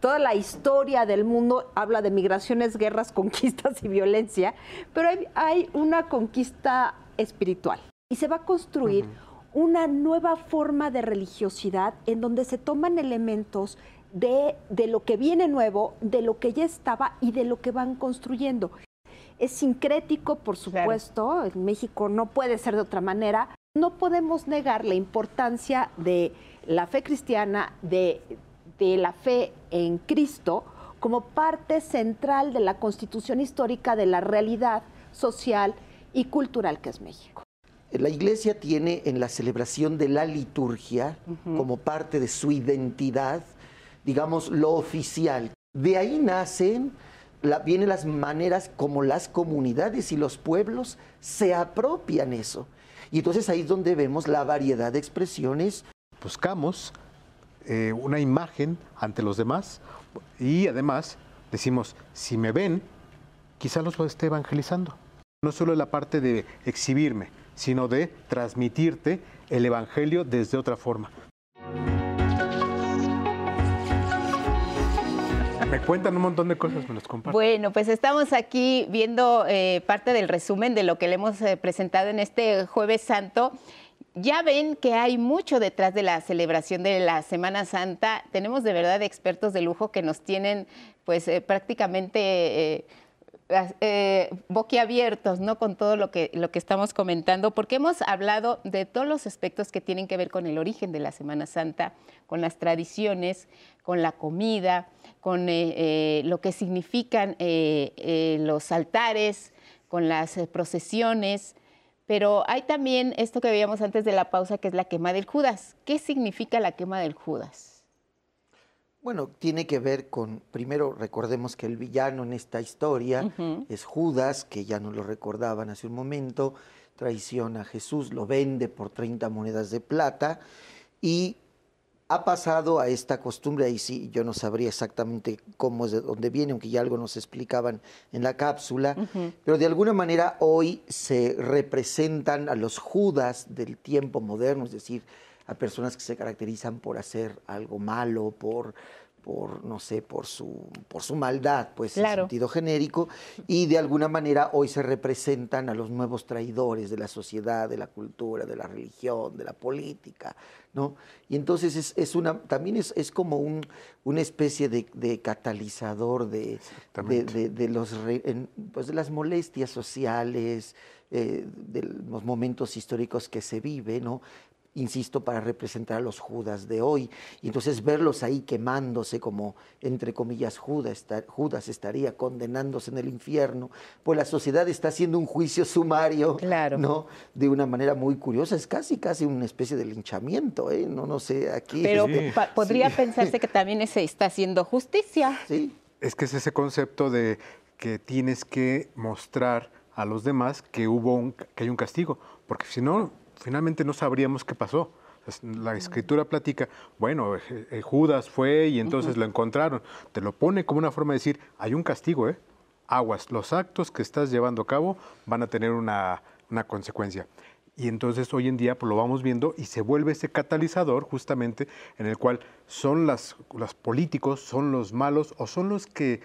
toda la historia del mundo habla de migraciones, guerras, conquistas y violencia, pero hay, una conquista espiritual y se va a construir una nueva forma de religiosidad en donde se toman elementos de, lo que viene nuevo, de lo que ya estaba y de lo que van construyendo. Es sincrético, por supuesto, en México no puede ser de otra manera. No podemos negar la importancia de la fe cristiana, de de la fe en Cristo como parte central de la constitución histórica de la realidad social y cultural que es México. La iglesia tiene en la celebración de la liturgia como parte de su identidad, digamos, lo oficial. De ahí nacen, vienen las maneras como las comunidades y los pueblos se apropian eso. Y entonces ahí es donde vemos la variedad de expresiones. Buscamos eh, una imagen ante los demás y además decimos, si me ven, quizá los esté evangelizando. No solo la parte de exhibirme, sino de transmitirte el Evangelio desde otra forma. Me cuentan un montón de cosas, me los comparten. Bueno, pues estamos aquí viendo eh, parte del resumen de lo que le hemos eh, presentado en este jueves santo. Ya ven que hay mucho detrás de la celebración de la Semana Santa. Tenemos de verdad expertos de lujo que nos tienen pues eh, prácticamente eh, boquiabiertos, ¿no? Con todo lo que, lo que estamos comentando, porque hemos hablado de todos los aspectos que tienen que ver con el origen de la Semana Santa, con las tradiciones, con la comida, con eh, eh, lo que significan los altares, con las procesiones. Pero hay también esto que veíamos antes de la pausa, que es la quema del Judas. ¿Qué significa la quema del Judas? Bueno, tiene que ver con, primero recordemos que el villano en esta historia es Judas, que ya no lo recordaban hace un momento, traiciona a Jesús, lo vende por 30 monedas de plata y ha pasado a esta costumbre, ahí sí, yo no sabría exactamente cómo es de dónde viene, aunque ya algo nos explicaban en la cápsula, pero de alguna manera hoy se representan a los Judas del tiempo moderno, es decir, a personas que se caracterizan por hacer algo malo, por, por no sé, por su, por su maldad, pues en sentido genérico, y de alguna manera hoy se representan a los nuevos traidores de la sociedad, de la cultura, de la religión, de la política, ¿no? Y entonces es, una, también es, es como un, una especie de, catalizador de, de, los, pues de las molestias sociales, eh, de los momentos históricos que se vive, ¿no? Insisto, para representar a los Judas de hoy. Y entonces verlos ahí quemándose como, entre comillas, Judas, Judas estaría condenándose en el infierno, pues la sociedad está haciendo un juicio sumario, claro. ¿no? De una manera muy curiosa, es casi, casi una especie de linchamiento, ¿eh? No, no sé, aquí... Pero podría pensarse que también se está haciendo justicia. Sí. Es que es ese concepto de que tienes que mostrar a los demás que hubo un, que hay un castigo, porque si no, finalmente no sabríamos qué pasó. La escritura platica, bueno, eh, eh, Judas fue y entonces lo encontraron. Te lo pone como una forma de decir, hay un castigo, ¿eh? Aguas, los actos que estás llevando a cabo van a tener una, consecuencia. Y entonces hoy en día pues, lo vamos viendo y se vuelve ese catalizador justamente en el cual son las, los políticos, son los malos o son los que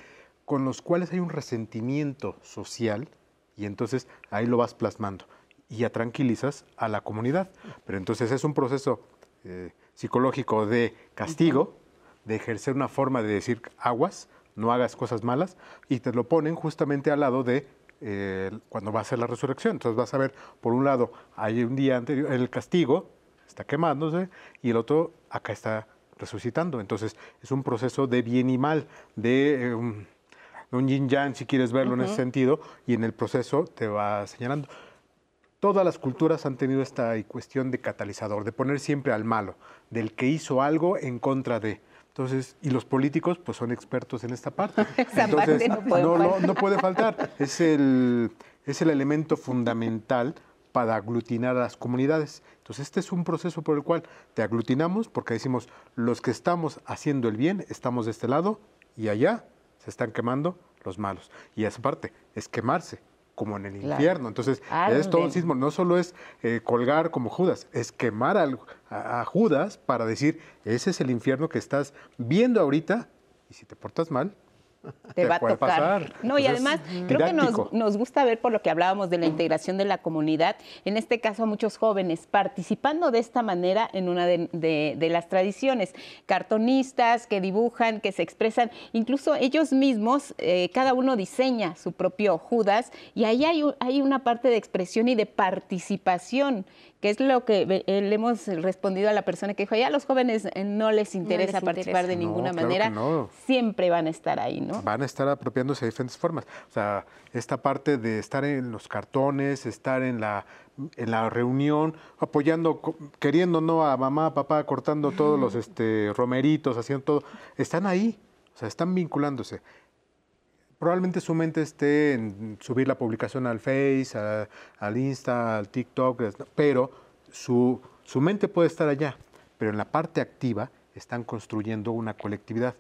con los cuales hay un resentimiento social y entonces ahí lo vas plasmando y ya tranquilizas a la comunidad. Pero entonces es un proceso eh, psicológico de castigo, de ejercer una forma de decir aguas, no hagas cosas malas, y te lo ponen justamente al lado de eh, cuando va a ser la resurrección. Entonces vas a ver, por un lado, hay un día anterior, el castigo está quemándose, y el otro acá está resucitando. Entonces es un proceso de bien y mal, de... Eh, un, yin yang, si quieres verlo en ese sentido, y en el proceso te va señalando todas las culturas han tenido esta cuestión de catalizador, de poner siempre al malo, del que hizo algo en contra de. Entonces, y los políticos pues son expertos en esta parte. Entonces, no puede, no, puede faltar. Es el, es el elemento fundamental para aglutinar a las comunidades. Entonces, este es un proceso por el cual te aglutinamos porque decimos, los que estamos haciendo el bien, estamos de este lado y allá se están quemando los malos. Y esa parte es quemarse, como en el infierno. Entonces, es todo un sismo. No solo es eh, colgar como Judas, es quemar a, a Judas para decir, ese es el infierno que estás viendo ahorita y si te portas mal, te, va a tocar. No, y además creo que nos, gusta ver por lo que hablábamos de la integración de la comunidad, en este caso a muchos jóvenes participando de esta manera en una de, las tradiciones, cartonistas que dibujan, que se expresan, incluso ellos mismos, eh, cada uno diseña su propio Judas y ahí hay, hay una parte de expresión y de participación que es lo que le hemos respondido a la persona que dijo, ya a los jóvenes eh, no les interesa participar de ninguna manera, siempre van a estar ahí, ¿no? Van a estar apropiándose de diferentes formas. O sea, esta parte de estar en los cartones, estar en la en la reunión, apoyando, queriendo no a mamá, papá, cortando todos los este, romeritos, haciendo todo, están ahí, o sea, están vinculándose. Probablemente su mente esté en subir la publicación al Face, al Insta, al TikTok, pero su, su mente puede estar allá, pero en la parte activa están construyendo una colectividad.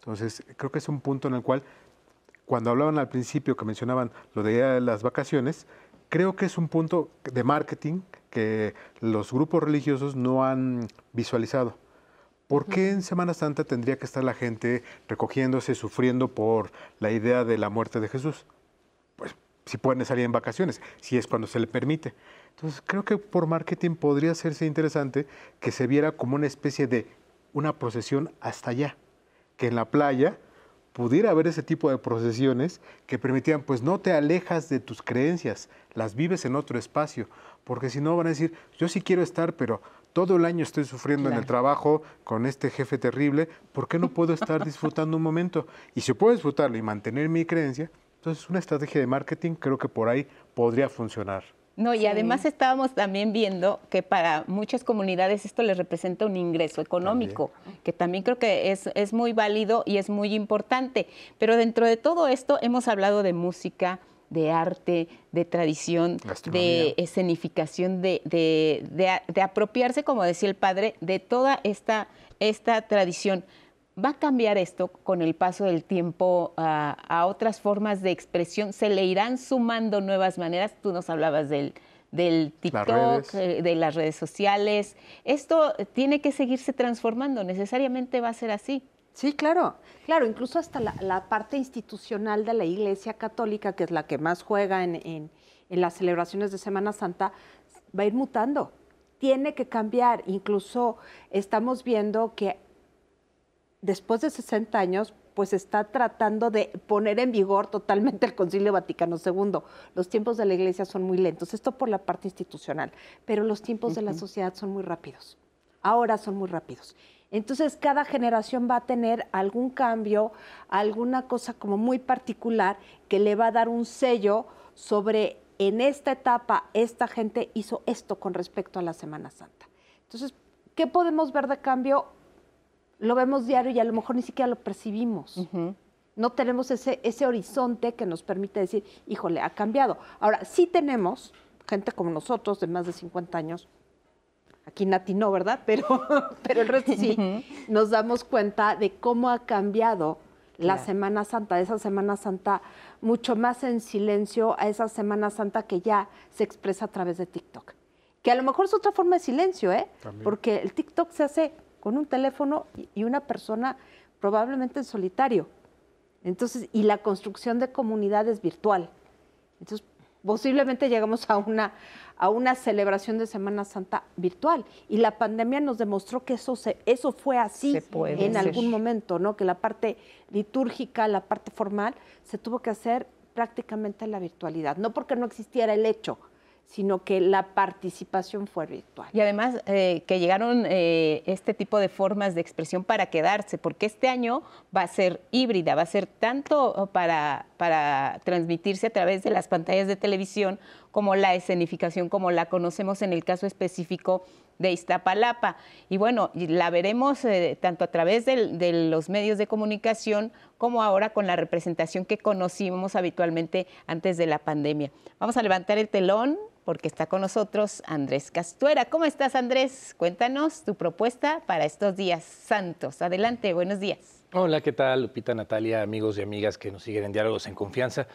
Entonces, creo que es un punto en el cual, cuando hablaban al principio que mencionaban lo de las vacaciones, creo que es un punto de marketing que los grupos religiosos no han visualizado. ¿Por qué en Semana Santa tendría que estar la gente recogiéndose, sufriendo por la idea de la muerte de Jesús? Pues si pueden salir en vacaciones, si es cuando se le permite. Entonces creo que por marketing podría hacerse interesante que se viera como una especie de una procesión hasta allá, que en la playa pudiera haber ese tipo de procesiones que permitían, pues no te alejas de tus creencias, las vives en otro espacio, porque si no van a decir, yo sí quiero estar, pero todo el año estoy sufriendo en el trabajo con este jefe terrible, ¿por qué no puedo estar disfrutando un momento? Y si puedo disfrutarlo y mantener mi creencia, entonces una estrategia de marketing creo que por ahí podría funcionar. No, y además estábamos también viendo que para muchas comunidades esto les representa un ingreso económico, que también creo que es, es muy válido y es muy importante. Pero dentro de todo esto hemos hablado de música, de arte, de tradición, de escenificación, de, de, apropiarse, como decía el padre, de toda esta, esta tradición. ¿Va a cambiar esto con el paso del tiempo a, otras formas de expresión? ¿Se le irán sumando nuevas maneras? Tú nos hablabas del, del TikTok, eh, de las redes sociales. Esto tiene que seguirse transformando, necesariamente va a ser así. Sí, claro, claro, incluso hasta la, parte institucional de la Iglesia Católica, que es la que más juega en, en las celebraciones de Semana Santa, va a ir mutando. Tiene que cambiar. Incluso estamos viendo que después de 60 años, pues está tratando de poner en vigor totalmente el Concilio Vaticano II. Los tiempos de la Iglesia son muy lentos, esto por la parte institucional, pero los tiempos de la sociedad son muy rápidos. Ahora son muy rápidos. Entonces, cada generación va a tener algún cambio, alguna cosa como muy particular que le va a dar un sello sobre en esta etapa esta gente hizo esto con respecto a la Semana Santa. Entonces, ¿qué podemos ver de cambio? lo vemos diario y a lo mejor ni siquiera lo percibimos. No tenemos ese, ese horizonte que nos permite decir, híjole, ha cambiado. Ahora, sí tenemos gente como nosotros de más de 50 años, aquí Nati no, ¿verdad? Pero, pero el resto sí, nos damos cuenta de cómo ha cambiado la Semana Santa, esa Semana Santa mucho más en silencio a esa Semana Santa que ya se expresa a través de TikTok. Que a lo mejor es otra forma de silencio, ¿eh? Porque el TikTok se hace con un teléfono y una persona probablemente en solitario. Entonces, y la construcción de comunidades virtual. Entonces, posiblemente llegamos a una, a una celebración de Semana Santa virtual. Y la pandemia nos demostró que eso, se, eso fue así en algún momento, ¿no? Que la parte litúrgica, la parte formal, se tuvo que hacer prácticamente en la virtualidad. No porque no existiera el hecho, sino que la participación fue virtual. Y además eh, que llegaron eh, este tipo de formas de expresión para quedarse, porque este año va a ser híbrida, va a ser tanto para, para transmitirse a través de las pantallas de televisión como la escenificación, como la conocemos en el caso específico de Iztapalapa. Y bueno, la veremos eh, tanto a través de los medios de comunicación como ahora con la representación que conocimos habitualmente antes de la pandemia. Vamos a levantar el telón porque está con nosotros Andrés Castuera. ¿Cómo estás, Andrés? Cuéntanos tu propuesta para estos días santos. Adelante, buenos días. Hola, ¿qué tal, Lupita, Natalia, amigos y amigas que nos siguen en Diálogos en Confianza?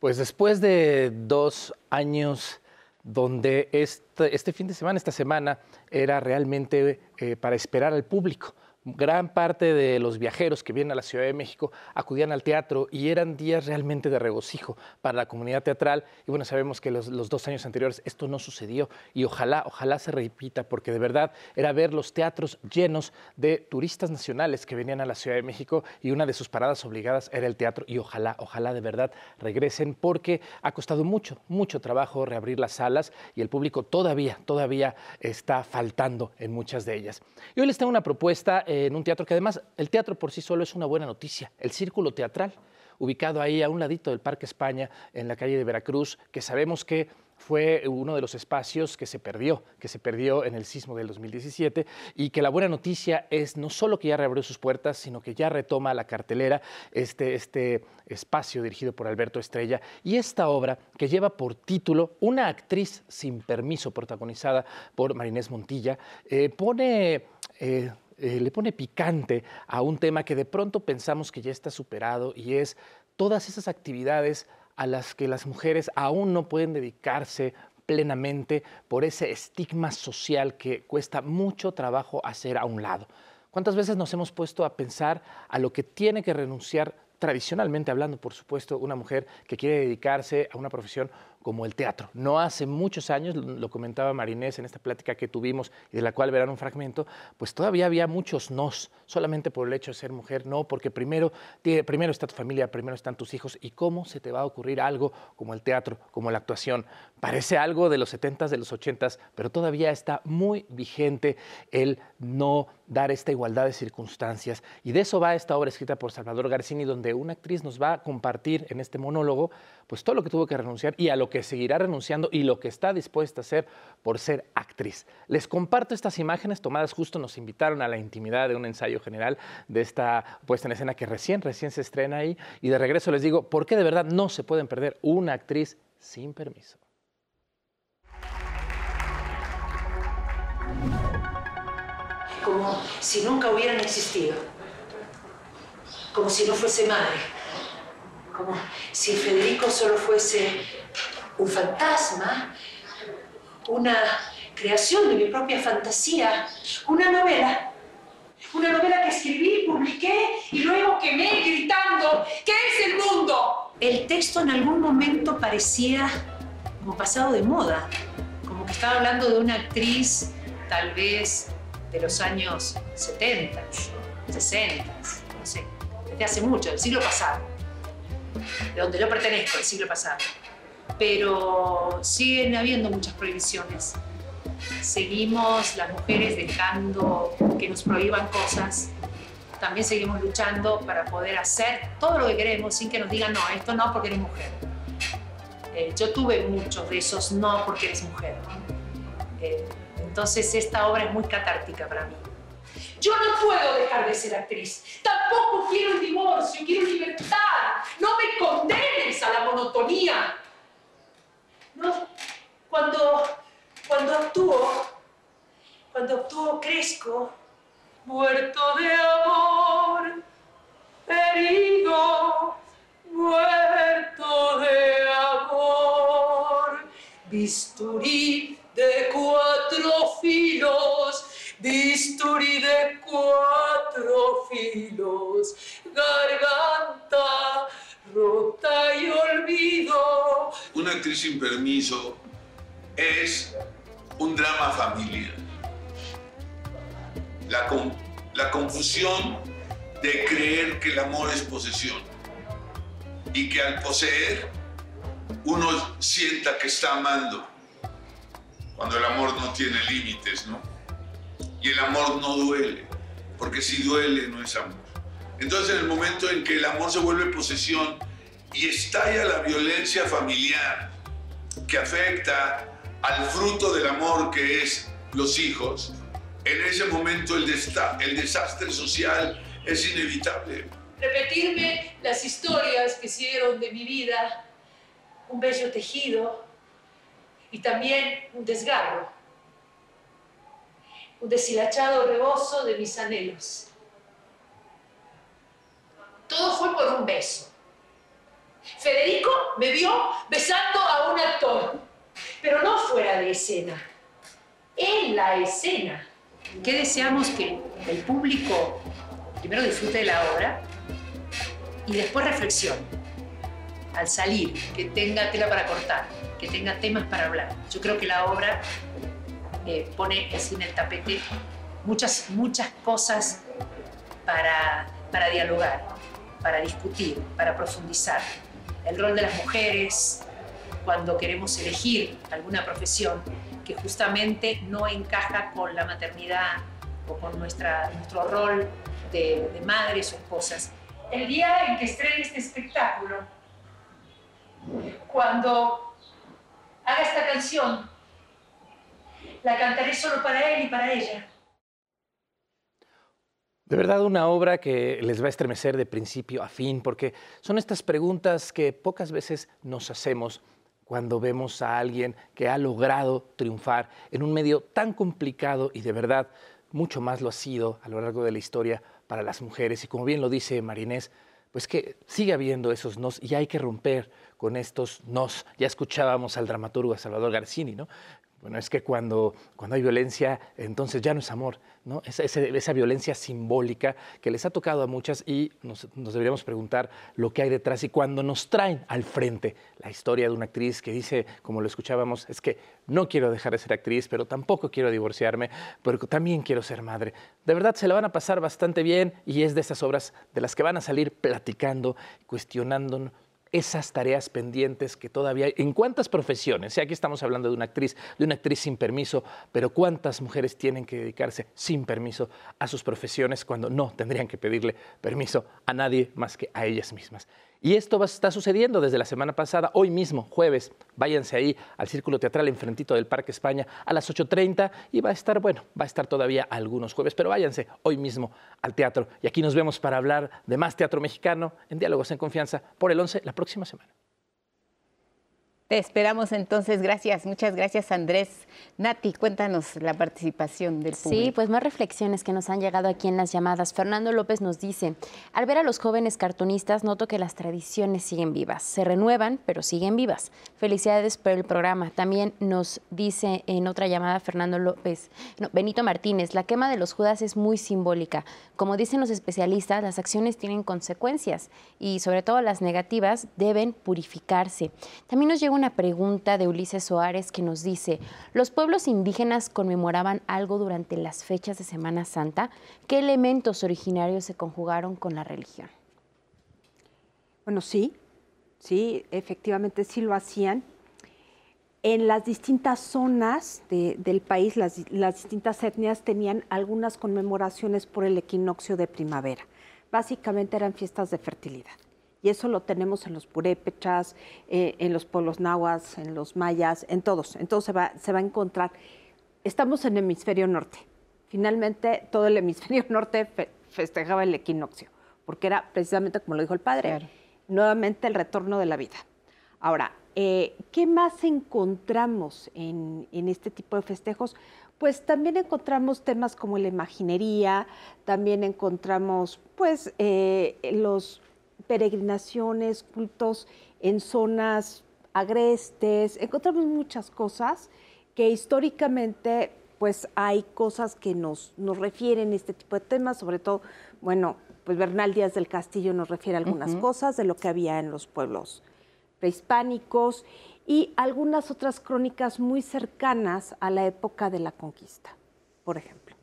Pues después de dos años donde este, este fin de semana, esta semana, era realmente eh, para esperar al público gran parte de los viajeros que vienen a la Ciudad de México acudían al teatro y eran días realmente de regocijo para la comunidad teatral. Y bueno, sabemos que los, dos años anteriores esto no sucedió y ojalá, ojalá se repita, porque de verdad era ver los teatros llenos de turistas nacionales que venían a la Ciudad de México y una de sus paradas obligadas era el teatro y ojalá, ojalá de verdad regresen porque ha costado mucho, mucho trabajo reabrir las salas y el público todavía, todavía está faltando en muchas de ellas. Y hoy les tengo una propuesta en un teatro que además el teatro por sí solo es una buena noticia, el Círculo Teatral, ubicado ahí a un ladito del Parque España, en la calle de Veracruz, que sabemos que fue uno de los espacios que se perdió, que se perdió en el sismo del 2017 y que la buena noticia es no solo que ya reabrió sus puertas, sino que ya retoma la cartelera este, este espacio dirigido por Alberto Estrella y esta obra que lleva por título Una actriz sin permiso, protagonizada por Marinés Montilla, eh, pone... Eh, eh, le pone picante a un tema que de pronto pensamos que ya está superado y es todas esas actividades a las que las mujeres aún no pueden dedicarse plenamente por ese estigma social que cuesta mucho trabajo hacer a un lado. ¿Cuántas veces nos hemos puesto a pensar a lo que tiene que renunciar tradicionalmente hablando, por supuesto, una mujer que quiere dedicarse a una profesión como el teatro. No hace muchos años, lo comentaba Marinés en esta plática que tuvimos y de la cual verán un fragmento, pues todavía había muchos nos, solamente por el hecho de ser mujer, no, porque primero, primero está tu familia, primero están tus hijos y cómo se te va a ocurrir algo como el teatro, como la actuación. Parece algo de los 70s, de los 80s, pero todavía está muy vigente el no dar esta igualdad de circunstancias. Y de eso va esta obra escrita por Salvador Garcini, donde una actriz nos va a compartir en este monólogo pues todo lo que tuvo que renunciar y a lo que seguirá renunciando y lo que está dispuesta a hacer por ser actriz. Les comparto estas imágenes tomadas justo, nos invitaron a la intimidad de un ensayo general de esta puesta en escena que recién, recién se estrena ahí y de regreso les digo, ¿por qué de verdad no se pueden perder una actriz sin permiso? Como si nunca hubieran existido. Como si no fuese madre como si Federico solo fuese un fantasma, una creación de mi propia fantasía, una novela. Una novela que escribí, publiqué y luego quemé gritando, ¿qué es el mundo? El texto en algún momento parecía como pasado de moda, como que estaba hablando de una actriz tal vez de los años 70, 60, no sé, desde hace mucho, del siglo pasado de donde yo pertenezco, el siglo pasado. Pero siguen habiendo muchas prohibiciones. Seguimos las mujeres dejando que nos prohíban cosas. También seguimos luchando para poder hacer todo lo que queremos sin que nos digan, no, esto no porque eres mujer. Eh, yo tuve muchos de esos no porque eres mujer. Eh, entonces esta obra es muy catártica para mí. Yo no puedo dejar de ser actriz. Tampoco quiero el divorcio, quiero libertad. No me condenes a la monotonía. No, cuando, cuando actúo, cuando actúo crezco, muerto de amor, herido, muerto de amor, bisturí de cuatro filos bisturí de cuatro filos, garganta rota y olvido. Una actriz sin permiso es un drama familiar. La, la confusión de creer que el amor es posesión y que al poseer uno sienta que está amando cuando el amor no tiene límites, ¿no? Y el amor no duele, porque si duele no es amor. Entonces en el momento en que el amor se vuelve posesión y estalla la violencia familiar que afecta al fruto del amor que es los hijos, en ese momento el, el desastre social es inevitable. Repetirme las historias que hicieron de mi vida un bello tejido y también un desgarro un deshilachado rebozo de mis anhelos. Todo fue por un beso. Federico me vio besando a un actor, pero no fuera de escena, en la escena. ¿Qué deseamos que el público primero disfrute de la obra y después reflexión. Al salir, que tenga tela para cortar, que tenga temas para hablar. Yo creo que la obra eh, pone así en el tapete muchas, muchas cosas para, para dialogar, para discutir, para profundizar. El rol de las mujeres cuando queremos elegir alguna profesión que justamente no encaja con la maternidad o con nuestra, nuestro rol de, de madres o esposas. El día en que estrene este espectáculo, cuando haga esta canción, la cantaré solo para él y para ella. De verdad, una obra que les va a estremecer de principio a fin, porque son estas preguntas que pocas veces nos hacemos cuando vemos a alguien que ha logrado triunfar en un medio tan complicado y de verdad mucho más lo ha sido a lo largo de la historia para las mujeres. Y como bien lo dice Marinés, pues que sigue habiendo esos nos y hay que romper con estos nos. Ya escuchábamos al dramaturgo Salvador Garcini, ¿no? Bueno, es que cuando, cuando hay violencia, entonces ya no es amor, ¿no? Esa, esa, violencia simbólica que les ha tocado a muchas y nos, nos, deberíamos preguntar lo que hay detrás. Y cuando nos traen al frente la historia de una actriz que dice, como lo escuchábamos, es que no quiero dejar de ser actriz, pero tampoco quiero divorciarme, pero también quiero ser madre. De verdad se la van a pasar bastante bien y es de esas obras de las que van a salir platicando, cuestionando esas tareas pendientes que todavía hay. ¿En cuántas profesiones? aquí estamos hablando de una actriz, de una actriz sin permiso, pero ¿cuántas mujeres tienen que dedicarse sin permiso a sus profesiones cuando no tendrían que pedirle permiso a nadie más que a ellas mismas? Y esto está sucediendo desde la semana pasada, hoy mismo, jueves. Váyanse ahí al Círculo Teatral enfrentito del Parque España a las 8.30 y va a estar, bueno, va a estar todavía algunos jueves, pero váyanse hoy mismo al teatro. Y aquí nos vemos para hablar de más teatro mexicano en Diálogos en Confianza por el 11 la próxima semana. Te esperamos entonces. Gracias, muchas gracias Andrés. Nati, cuéntanos la participación del público. Sí, pues más reflexiones que nos han llegado aquí en las llamadas. Fernando López nos dice, al ver a los jóvenes cartunistas noto que las tradiciones siguen vivas. Se renuevan, pero siguen vivas. Felicidades por el programa. También nos dice en otra llamada Fernando López, Benito Martínez, la quema de los Judas es muy simbólica. Como dicen los especialistas, las acciones tienen consecuencias y sobre todo las negativas deben purificarse. También nos llega una pregunta de Ulises Soares que nos dice, ¿los pueblos indígenas conmemoraban algo durante las fechas de Semana Santa? ¿Qué elementos originarios se conjugaron con la religión? Bueno, sí, sí, efectivamente sí lo hacían. En las distintas zonas del país, las, distintas etnias tenían algunas conmemoraciones por el equinoccio de primavera. Básicamente eran fiestas de fertilidad y eso lo tenemos en los purépechas, eh, en los pueblos nahuas, en los mayas, en todos. Entonces se va, se va a encontrar. Estamos en el hemisferio norte. Finalmente, todo el hemisferio norte festejaba el equinoccio, porque era precisamente como lo dijo el padre, nuevamente el retorno de la vida. Ahora, eh, ¿qué más encontramos en, en este tipo de festejos? pues también encontramos temas como la imaginería, también encontramos pues eh, los peregrinaciones, cultos en zonas agrestes, encontramos muchas cosas que históricamente pues hay cosas que nos, nos refieren a este tipo de temas, sobre todo, bueno, pues Bernal Díaz del Castillo nos refiere a algunas cosas de lo que había en los pueblos prehispánicos y algunas otras crónicas muy cercanas a la época de la conquista, por ejemplo.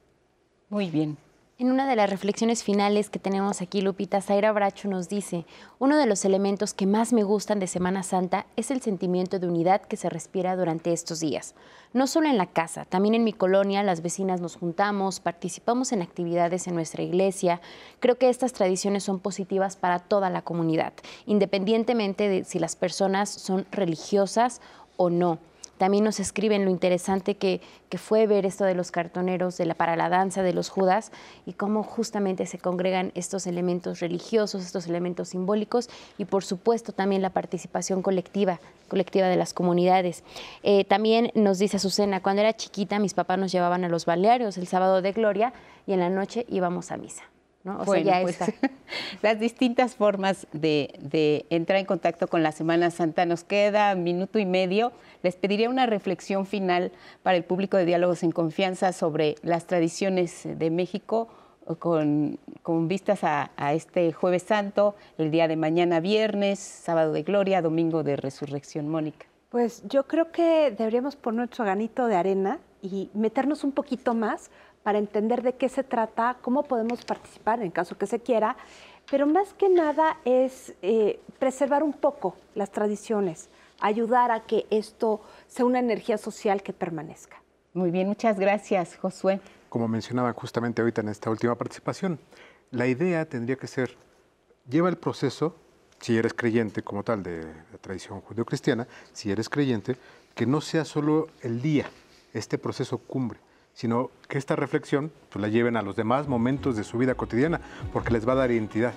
Muy bien. En una de las reflexiones finales que tenemos aquí, Lupita, Zaira Bracho nos dice, uno de los elementos que más me gustan de Semana Santa es el sentimiento de unidad que se respira durante estos días. No solo en la casa, también en mi colonia las vecinas nos juntamos, participamos en actividades en nuestra iglesia. Creo que estas tradiciones son positivas para toda la comunidad, independientemente de si las personas son religiosas o no. También nos escriben lo interesante que, fue ver esto de los cartoneros de la, para la danza de los Judas y cómo justamente se congregan estos elementos religiosos, estos elementos simbólicos y por supuesto también la participación colectiva, colectiva de las comunidades. Eh, también nos dice Azucena, cuando era chiquita mis papás nos llevaban a los balearios el sábado de gloria y en la noche íbamos a misa. O sea, ya pues, las distintas formas de, entrar en contacto con la Semana Santa. Nos queda minuto y medio. Les pediría una reflexión final para el público de Diálogos en Confianza sobre las tradiciones de México con, vistas a, este jueves santo, el día de mañana viernes, sábado de gloria, domingo de resurrección, Mónica? Pues yo creo que deberíamos poner nuestro ganito de arena y meternos un poquito más para entender de qué se trata, cómo podemos participar en caso que se quiera, pero más que nada es eh, preservar un poco las tradiciones, ayudar a que esto sea una energía social que permanezca. Muy bien, muchas gracias, Josué como mencionaba justamente ahorita en esta última participación, la idea tendría que ser, lleva el proceso, si eres creyente como tal de la tradición judeocristiana, si eres creyente, que no sea solo el día, este proceso cumbre, sino que esta reflexión pues, la lleven a los demás momentos de su vida cotidiana, porque les va a dar identidad.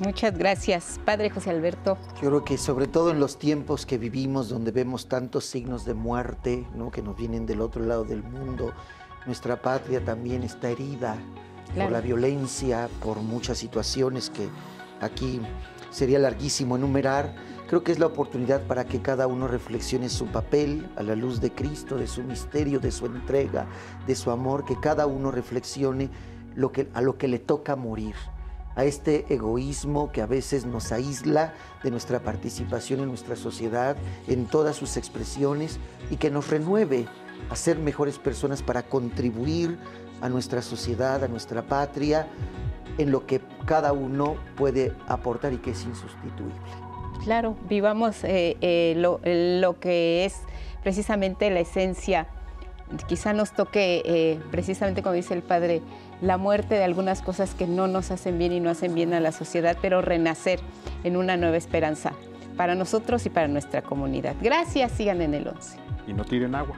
Muchas gracias, Padre José Alberto. Yo creo que sobre todo en los tiempos que vivimos, donde vemos tantos signos de muerte, ¿no? que nos vienen del otro lado del mundo, nuestra patria también está herida por la violencia, por muchas situaciones que aquí sería larguísimo enumerar. Creo que es la oportunidad para que cada uno reflexione su papel a la luz de Cristo, de su misterio, de su entrega, de su amor, que cada uno reflexione lo que, a lo que le toca morir, a este egoísmo que a veces nos aísla de nuestra participación en nuestra sociedad, en todas sus expresiones, y que nos renueve a ser mejores personas para contribuir a nuestra sociedad, a nuestra patria, en lo que cada uno puede aportar y que es insustituible. Claro, vivamos eh, eh, lo, que es precisamente la esencia. Quizá nos toque, eh, precisamente como dice el Padre, la muerte de algunas cosas que no nos hacen bien y no hacen bien a la sociedad, pero renacer en una nueva esperanza para nosotros y para nuestra comunidad. Gracias, sigan en el 11. Y no tiren agua.